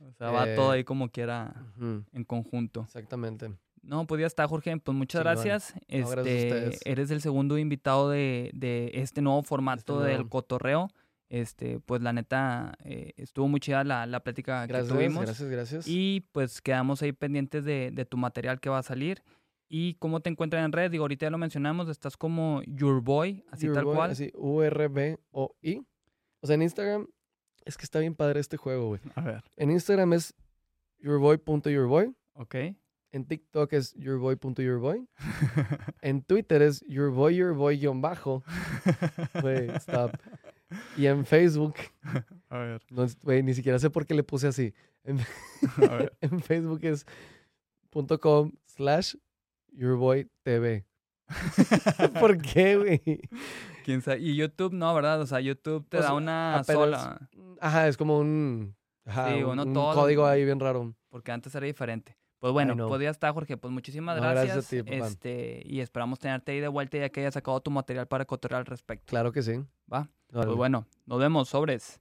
o sea, va todo Eh, ahí como quiera ujú, en conjunto. exactamente. No, pues ya está, Jorge. Pues muchas gracias. No, gracias a Este, ustedes. eres el segundo invitado de, de este nuevo formato del nuevo. cotorreo. Este, pues la neta, eh, estuvo muy chida la, la plática Gracias, que tuvimos. gracias, gracias. Y pues quedamos ahí pendientes de, de tu material que va a salir. Y cómo te encuentran en red. Digo, ahorita ya lo mencionamos, estás como Your Boy, así Your tal Boy, cual. Así, U-R-B-O-I. O sea, en Instagram, es que está bien padre este juego, güey. A ver. En Instagram es yourboy.yourboy. Ok. En TikTok es yourboy.yourboy. En Twitter es yourboy.yourboy-bajo. Güey, stop. Y en Facebook, a ver. no, ni siquiera sé por qué le puse así. En, A ver. en Facebook es .com slash yourboytv. ¿Por qué, güey? ¿Quién sabe? Y YouTube no, ¿verdad? O sea, YouTube te Pues, da una apenas- sola. Ajá, es como un, ajá, Sí, un, uno un todo- código ahí bien raro. porque antes era diferente. Pues bueno, pues ya está, Jorge. Pues muchísimas No, gracias. gracias a ti, papá. este, y esperamos tenerte ahí de vuelta ya que hayas sacado tu material para cotorrear al respecto. Claro que sí. Va. Pues bueno, nos vemos, sobres.